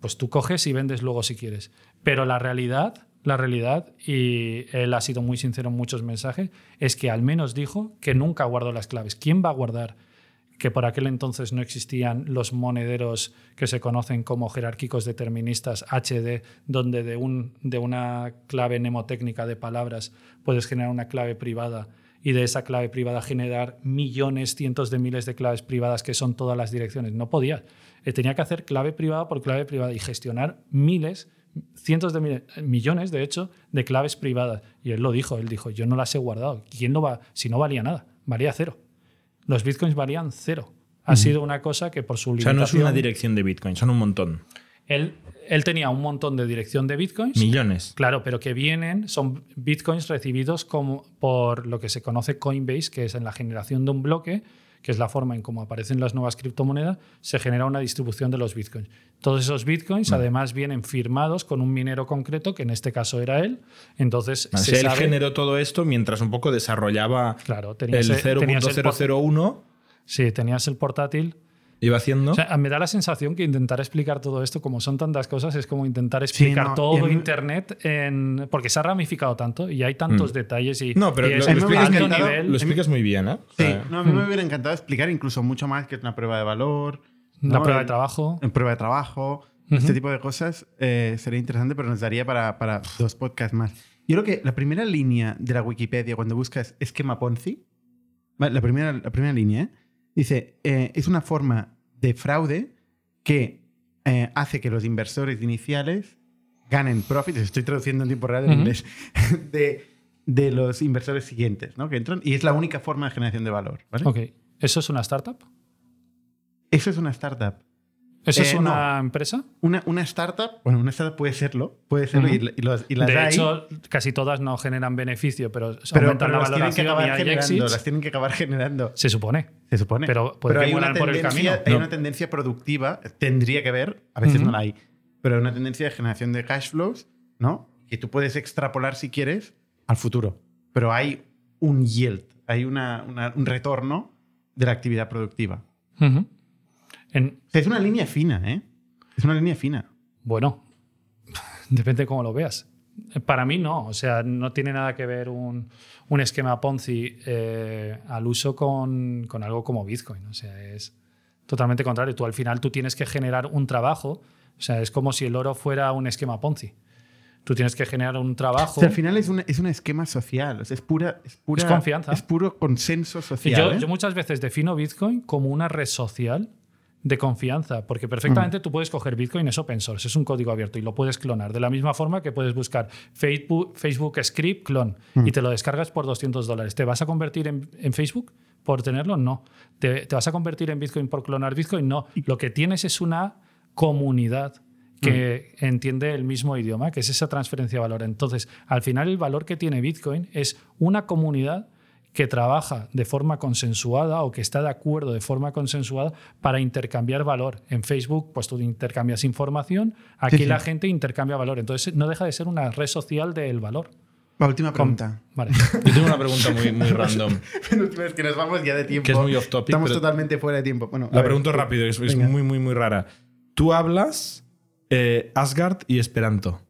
Pues tú coges y vendes luego si quieres. Pero la realidad, la realidad, y él ha sido muy sincero en muchos mensajes, es que al menos dijo que nunca guardó las claves. ¿Quién va a guardar? que por aquel entonces no existían los monederos que se conocen como jerárquicos deterministas HD, donde de, un, de una clave mnemotécnica de palabras puedes generar una clave privada y de esa clave privada generar millones, cientos de miles de claves privadas que son todas las direcciones. No podía. Eh, Tenía que hacer clave privada por clave privada y gestionar miles, cientos de miles, millones, de hecho, de claves privadas. Y él lo dijo, él dijo, yo no las he guardado. ¿Quién lo va? Si no valía nada, valía cero. Los bitcoins valían cero. Ha sido una cosa que por su O sea, limitación... no es una dirección de Bitcoin, son un montón. él, él tenía un montón de dirección de bitcoins. Millones. Claro, pero que vienen, son bitcoins recibidos como por lo que se conoce Coinbase, que es en la generación de un bloque, que es la forma en cómo aparecen las nuevas criptomonedas, se genera una distribución de los bitcoins. Todos esos bitcoins además vienen firmados con un minero concreto, que en este caso era él. Entonces, se sea, él sabe- generó todo esto mientras un poco desarrollaba Claro, el tenías el- tenías el por- 0.001. Sí, tenías el portátil. Iba haciendo. O sea, me da la sensación que intentar explicar todo esto, como son tantas cosas, es como intentar explicar no, y todo mí- Internet en, porque se ha ramificado tanto y hay tantos detalles y, Mm. no, pero y lo, es lo explicas, nivel. lo explicas muy bien, ¿eh? O Sí, sea, no, a mí me hubiera encantado explicar incluso mucho más que es una prueba de valor. La ¿no? prueba de trabajo. En prueba de trabajo. Este tipo de cosas eh, sería interesante, pero nos daría para, para dos podcasts más. Yo creo que la primera línea de la Wikipedia cuando buscas esquema Ponzi, la, primera, la primera línea, ¿eh? Dice, eh, es una forma de fraude que eh, hace que los inversores iniciales ganen profits, estoy traduciendo en tiempo real en inglés, de, de los inversores siguientes, ¿no? Que entran, y es la única forma de generación de valor, ¿vale? Ok. ¿Eso es una startup? Eso es una startup. ¿Eso es Eh, una empresa? Una, una startup, bueno, una startup puede serlo, puede serlo y, y los- y las de hecho, casi todas no generan beneficio, pero, pero, aumentan pero la las tienen que acabar y generando, las tienen que acabar generando, Se supone. se supone. Pero que hay una por el tendencia, camino. hay No. una tendencia productiva, tendría que haber, a veces no la hay, pero hay una tendencia de generación de cash flows, ¿no? Que tú puedes extrapolar si quieres al futuro, pero hay un yield, hay una- una- un retorno de la actividad productiva. Ujú. En- O es una línea fina, ¿eh? Es una línea fina. Bueno, depende de cómo lo veas. Para mí no, o sea, no tiene nada que ver un, un esquema Ponzi eh, al uso con, con algo como Bitcoin. O sea, es totalmente contrario. Tú al final tú tienes que generar un trabajo, o sea, es como si el oro fuera un esquema Ponzi. Tú tienes que generar un O trabajo. sea, al final es un, es un esquema social, o sea, es pura, es pura Es confianza. Es puro consenso social. yo, ¿eh? yo muchas veces defino Bitcoin como una red social de confianza, porque perfectamente tú puedes coger Bitcoin, es open source, es un código abierto y lo puedes clonar. De la misma forma que puedes buscar Facebook, Facebook Script clon y te lo descargas por 200 dólares. ¿Te vas a convertir en, en Facebook por tenerlo? No. ¿Te, te vas a convertir en Bitcoin por clonar Bitcoin? No. Lo que tienes es una comunidad que entiende el mismo idioma, que es esa transferencia de valor. Entonces, al final el valor que tiene Bitcoin es una comunidad que trabaja de forma consensuada o que está de acuerdo de forma consensuada para intercambiar valor. En Facebook, pues tú intercambias información, aquí Sí, sí. la gente intercambia valor. Entonces, no deja de ser una red social del valor. La última pregunta. Vale. Yo tengo una pregunta muy, muy random. Es que nos vamos ya de tiempo. Que es muy off topic, Estamos pero- totalmente fuera de tiempo. Bueno, La ver, pregunto eh, rápido, es, es muy, muy, muy rara. Tú hablas eh, Asgard y Esperanto.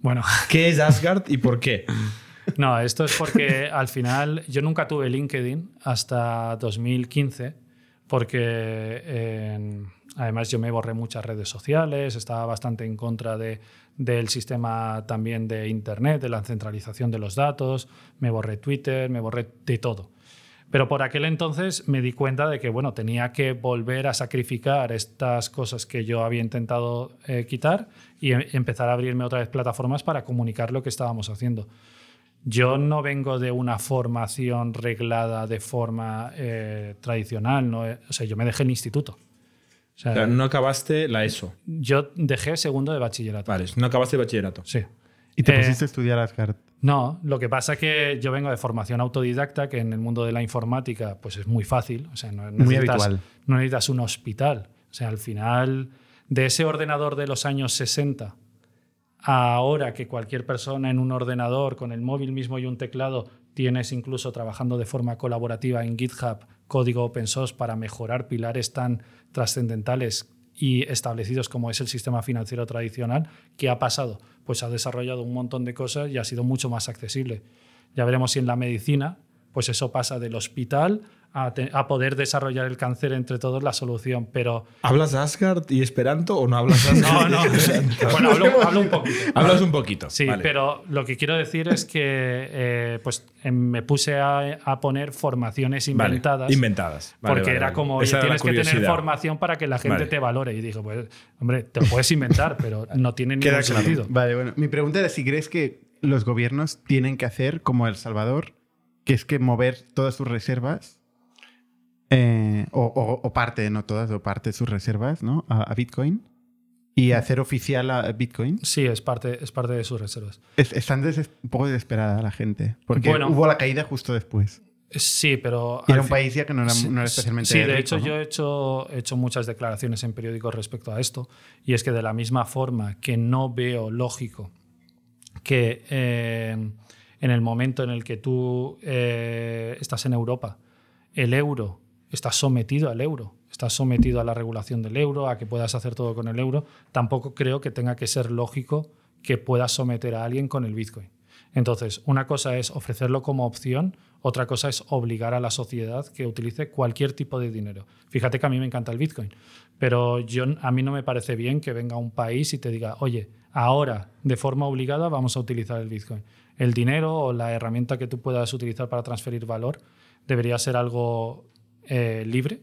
Bueno, ¿Qué es Asgard y por qué? no, esto es porque al final yo nunca tuve LinkedIn hasta 2015, porque eh, además yo me borré muchas redes sociales, estaba bastante en contra de, del sistema también de Internet, de la centralización de los datos, me borré Twitter, me borré de todo. Pero por aquel entonces me di cuenta de que bueno, tenía que volver a sacrificar estas cosas que yo había intentado eh, quitar y em- empezar a abrirme otra vez plataformas para comunicar lo que estábamos haciendo. Yo no vengo de una formación reglada de forma eh, tradicional, ¿no? o sea, yo me dejé el instituto. O sea, O sea, no acabaste la ESO. yo dejé segundo de bachillerato. Vale, no acabaste bachillerato. Sí. Y te Eh, pusiste a estudiar Asgard. No, lo que pasa es que yo vengo de formación autodidacta, que en el mundo de la informática pues es muy fácil. O sea, no Muy necesitas, habitual. no necesitas un hospital. O sea, al final, de ese ordenador de los años 60 a ahora que cualquier persona en un ordenador con el móvil mismo y un teclado tienes incluso trabajando de forma colaborativa en GitHub código open source para mejorar pilares tan trascendentales y establecidos como es el sistema financiero tradicional, ¿qué ha pasado? Pues ha desarrollado un montón de cosas y ha sido mucho más accesible. Ya veremos si en la medicina, pues eso pasa del hospital a, te- a poder desarrollar el cáncer entre todos la solución, pero ¿Hablas Asgard y Esperanto o no hablas Asgard? no, no. bueno, hablo, hablo un poquito. Hablas un poquito. Sí, vale. pero lo que quiero decir es que eh, pues, em, me puse a, a poner formaciones Vale, inventadas. Inventadas. Vale, porque vale, era vale. como, oye, tienes que tener formación para que la gente Vale. te valore. Y dije, pues, hombre, te lo puedes inventar, pero no tiene ningún claro. sentido. Vale, bueno. Mi pregunta era si crees que los gobiernos tienen que hacer como El Salvador, que es que mover todas sus reservas, eh, o, o- o parte, no todas, o parte de sus reservas, ¿no? A, a Bitcoin. Y hacer oficial a Bitcoin. Sí, es parte, es parte de sus reservas. Es- están des- un poco desesperada la gente. Porque Bueno. hubo la caída justo después. Sí, pero... Y era un fin- país ya que no era, no era especialmente Sí, de hecho ¿no? yo he hecho, he hecho muchas declaraciones en periódicos respecto a esto y es que de la misma forma que no veo lógico que eh, en el momento en el que tú eh, estás en Europa, el euro está sometido al euro, está sometido a la regulación del euro, a que puedas hacer todo con el euro, tampoco creo que tenga que ser lógico que puedas someter a alguien con el Bitcoin. Entonces, una cosa es ofrecerlo como opción, otra cosa es obligar a la sociedad que utilice cualquier tipo de dinero. Fíjate que a mí me encanta el Bitcoin, pero yo, a mí no me parece bien que venga un país y te diga, oye, ahora de forma obligada vamos a utilizar el Bitcoin. El dinero o la herramienta que tú puedas utilizar para transferir valor debería ser algo eh, libre.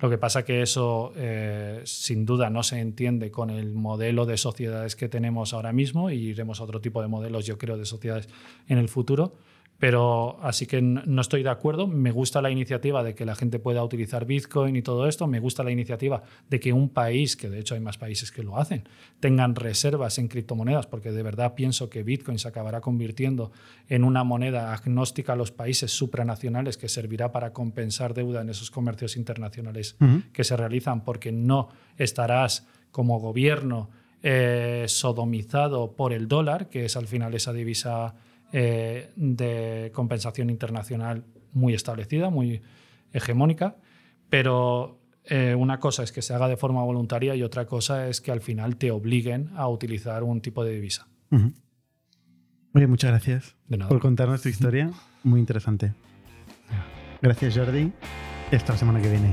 Lo que pasa que eso eh, sin duda no se entiende con el modelo de sociedades que tenemos ahora mismo y iremos a otro tipo de modelos, yo creo, de sociedades en el futuro. Pero así que no estoy de acuerdo. Me gusta la iniciativa de que la gente pueda utilizar Bitcoin y todo esto. Me gusta la iniciativa de que un país, que de hecho hay más países que lo hacen, tengan reservas en criptomonedas, porque de verdad pienso que Bitcoin se acabará convirtiendo en una moneda agnóstica a los países supranacionales que servirá para compensar deuda en esos comercios internacionales que se realizan, porque no estarás como gobierno eh, sodomizado por el dólar, que es al final esa divisa eh, de compensación internacional muy establecida, muy hegemónica, pero eh, una cosa es que se haga de forma voluntaria y otra cosa es que al final te obliguen a utilizar un tipo de divisa. Ujú. Oye, muchas gracias De nada. por contarnos tu historia. Muy interesante. Gracias, Jordi. Esta semana que viene.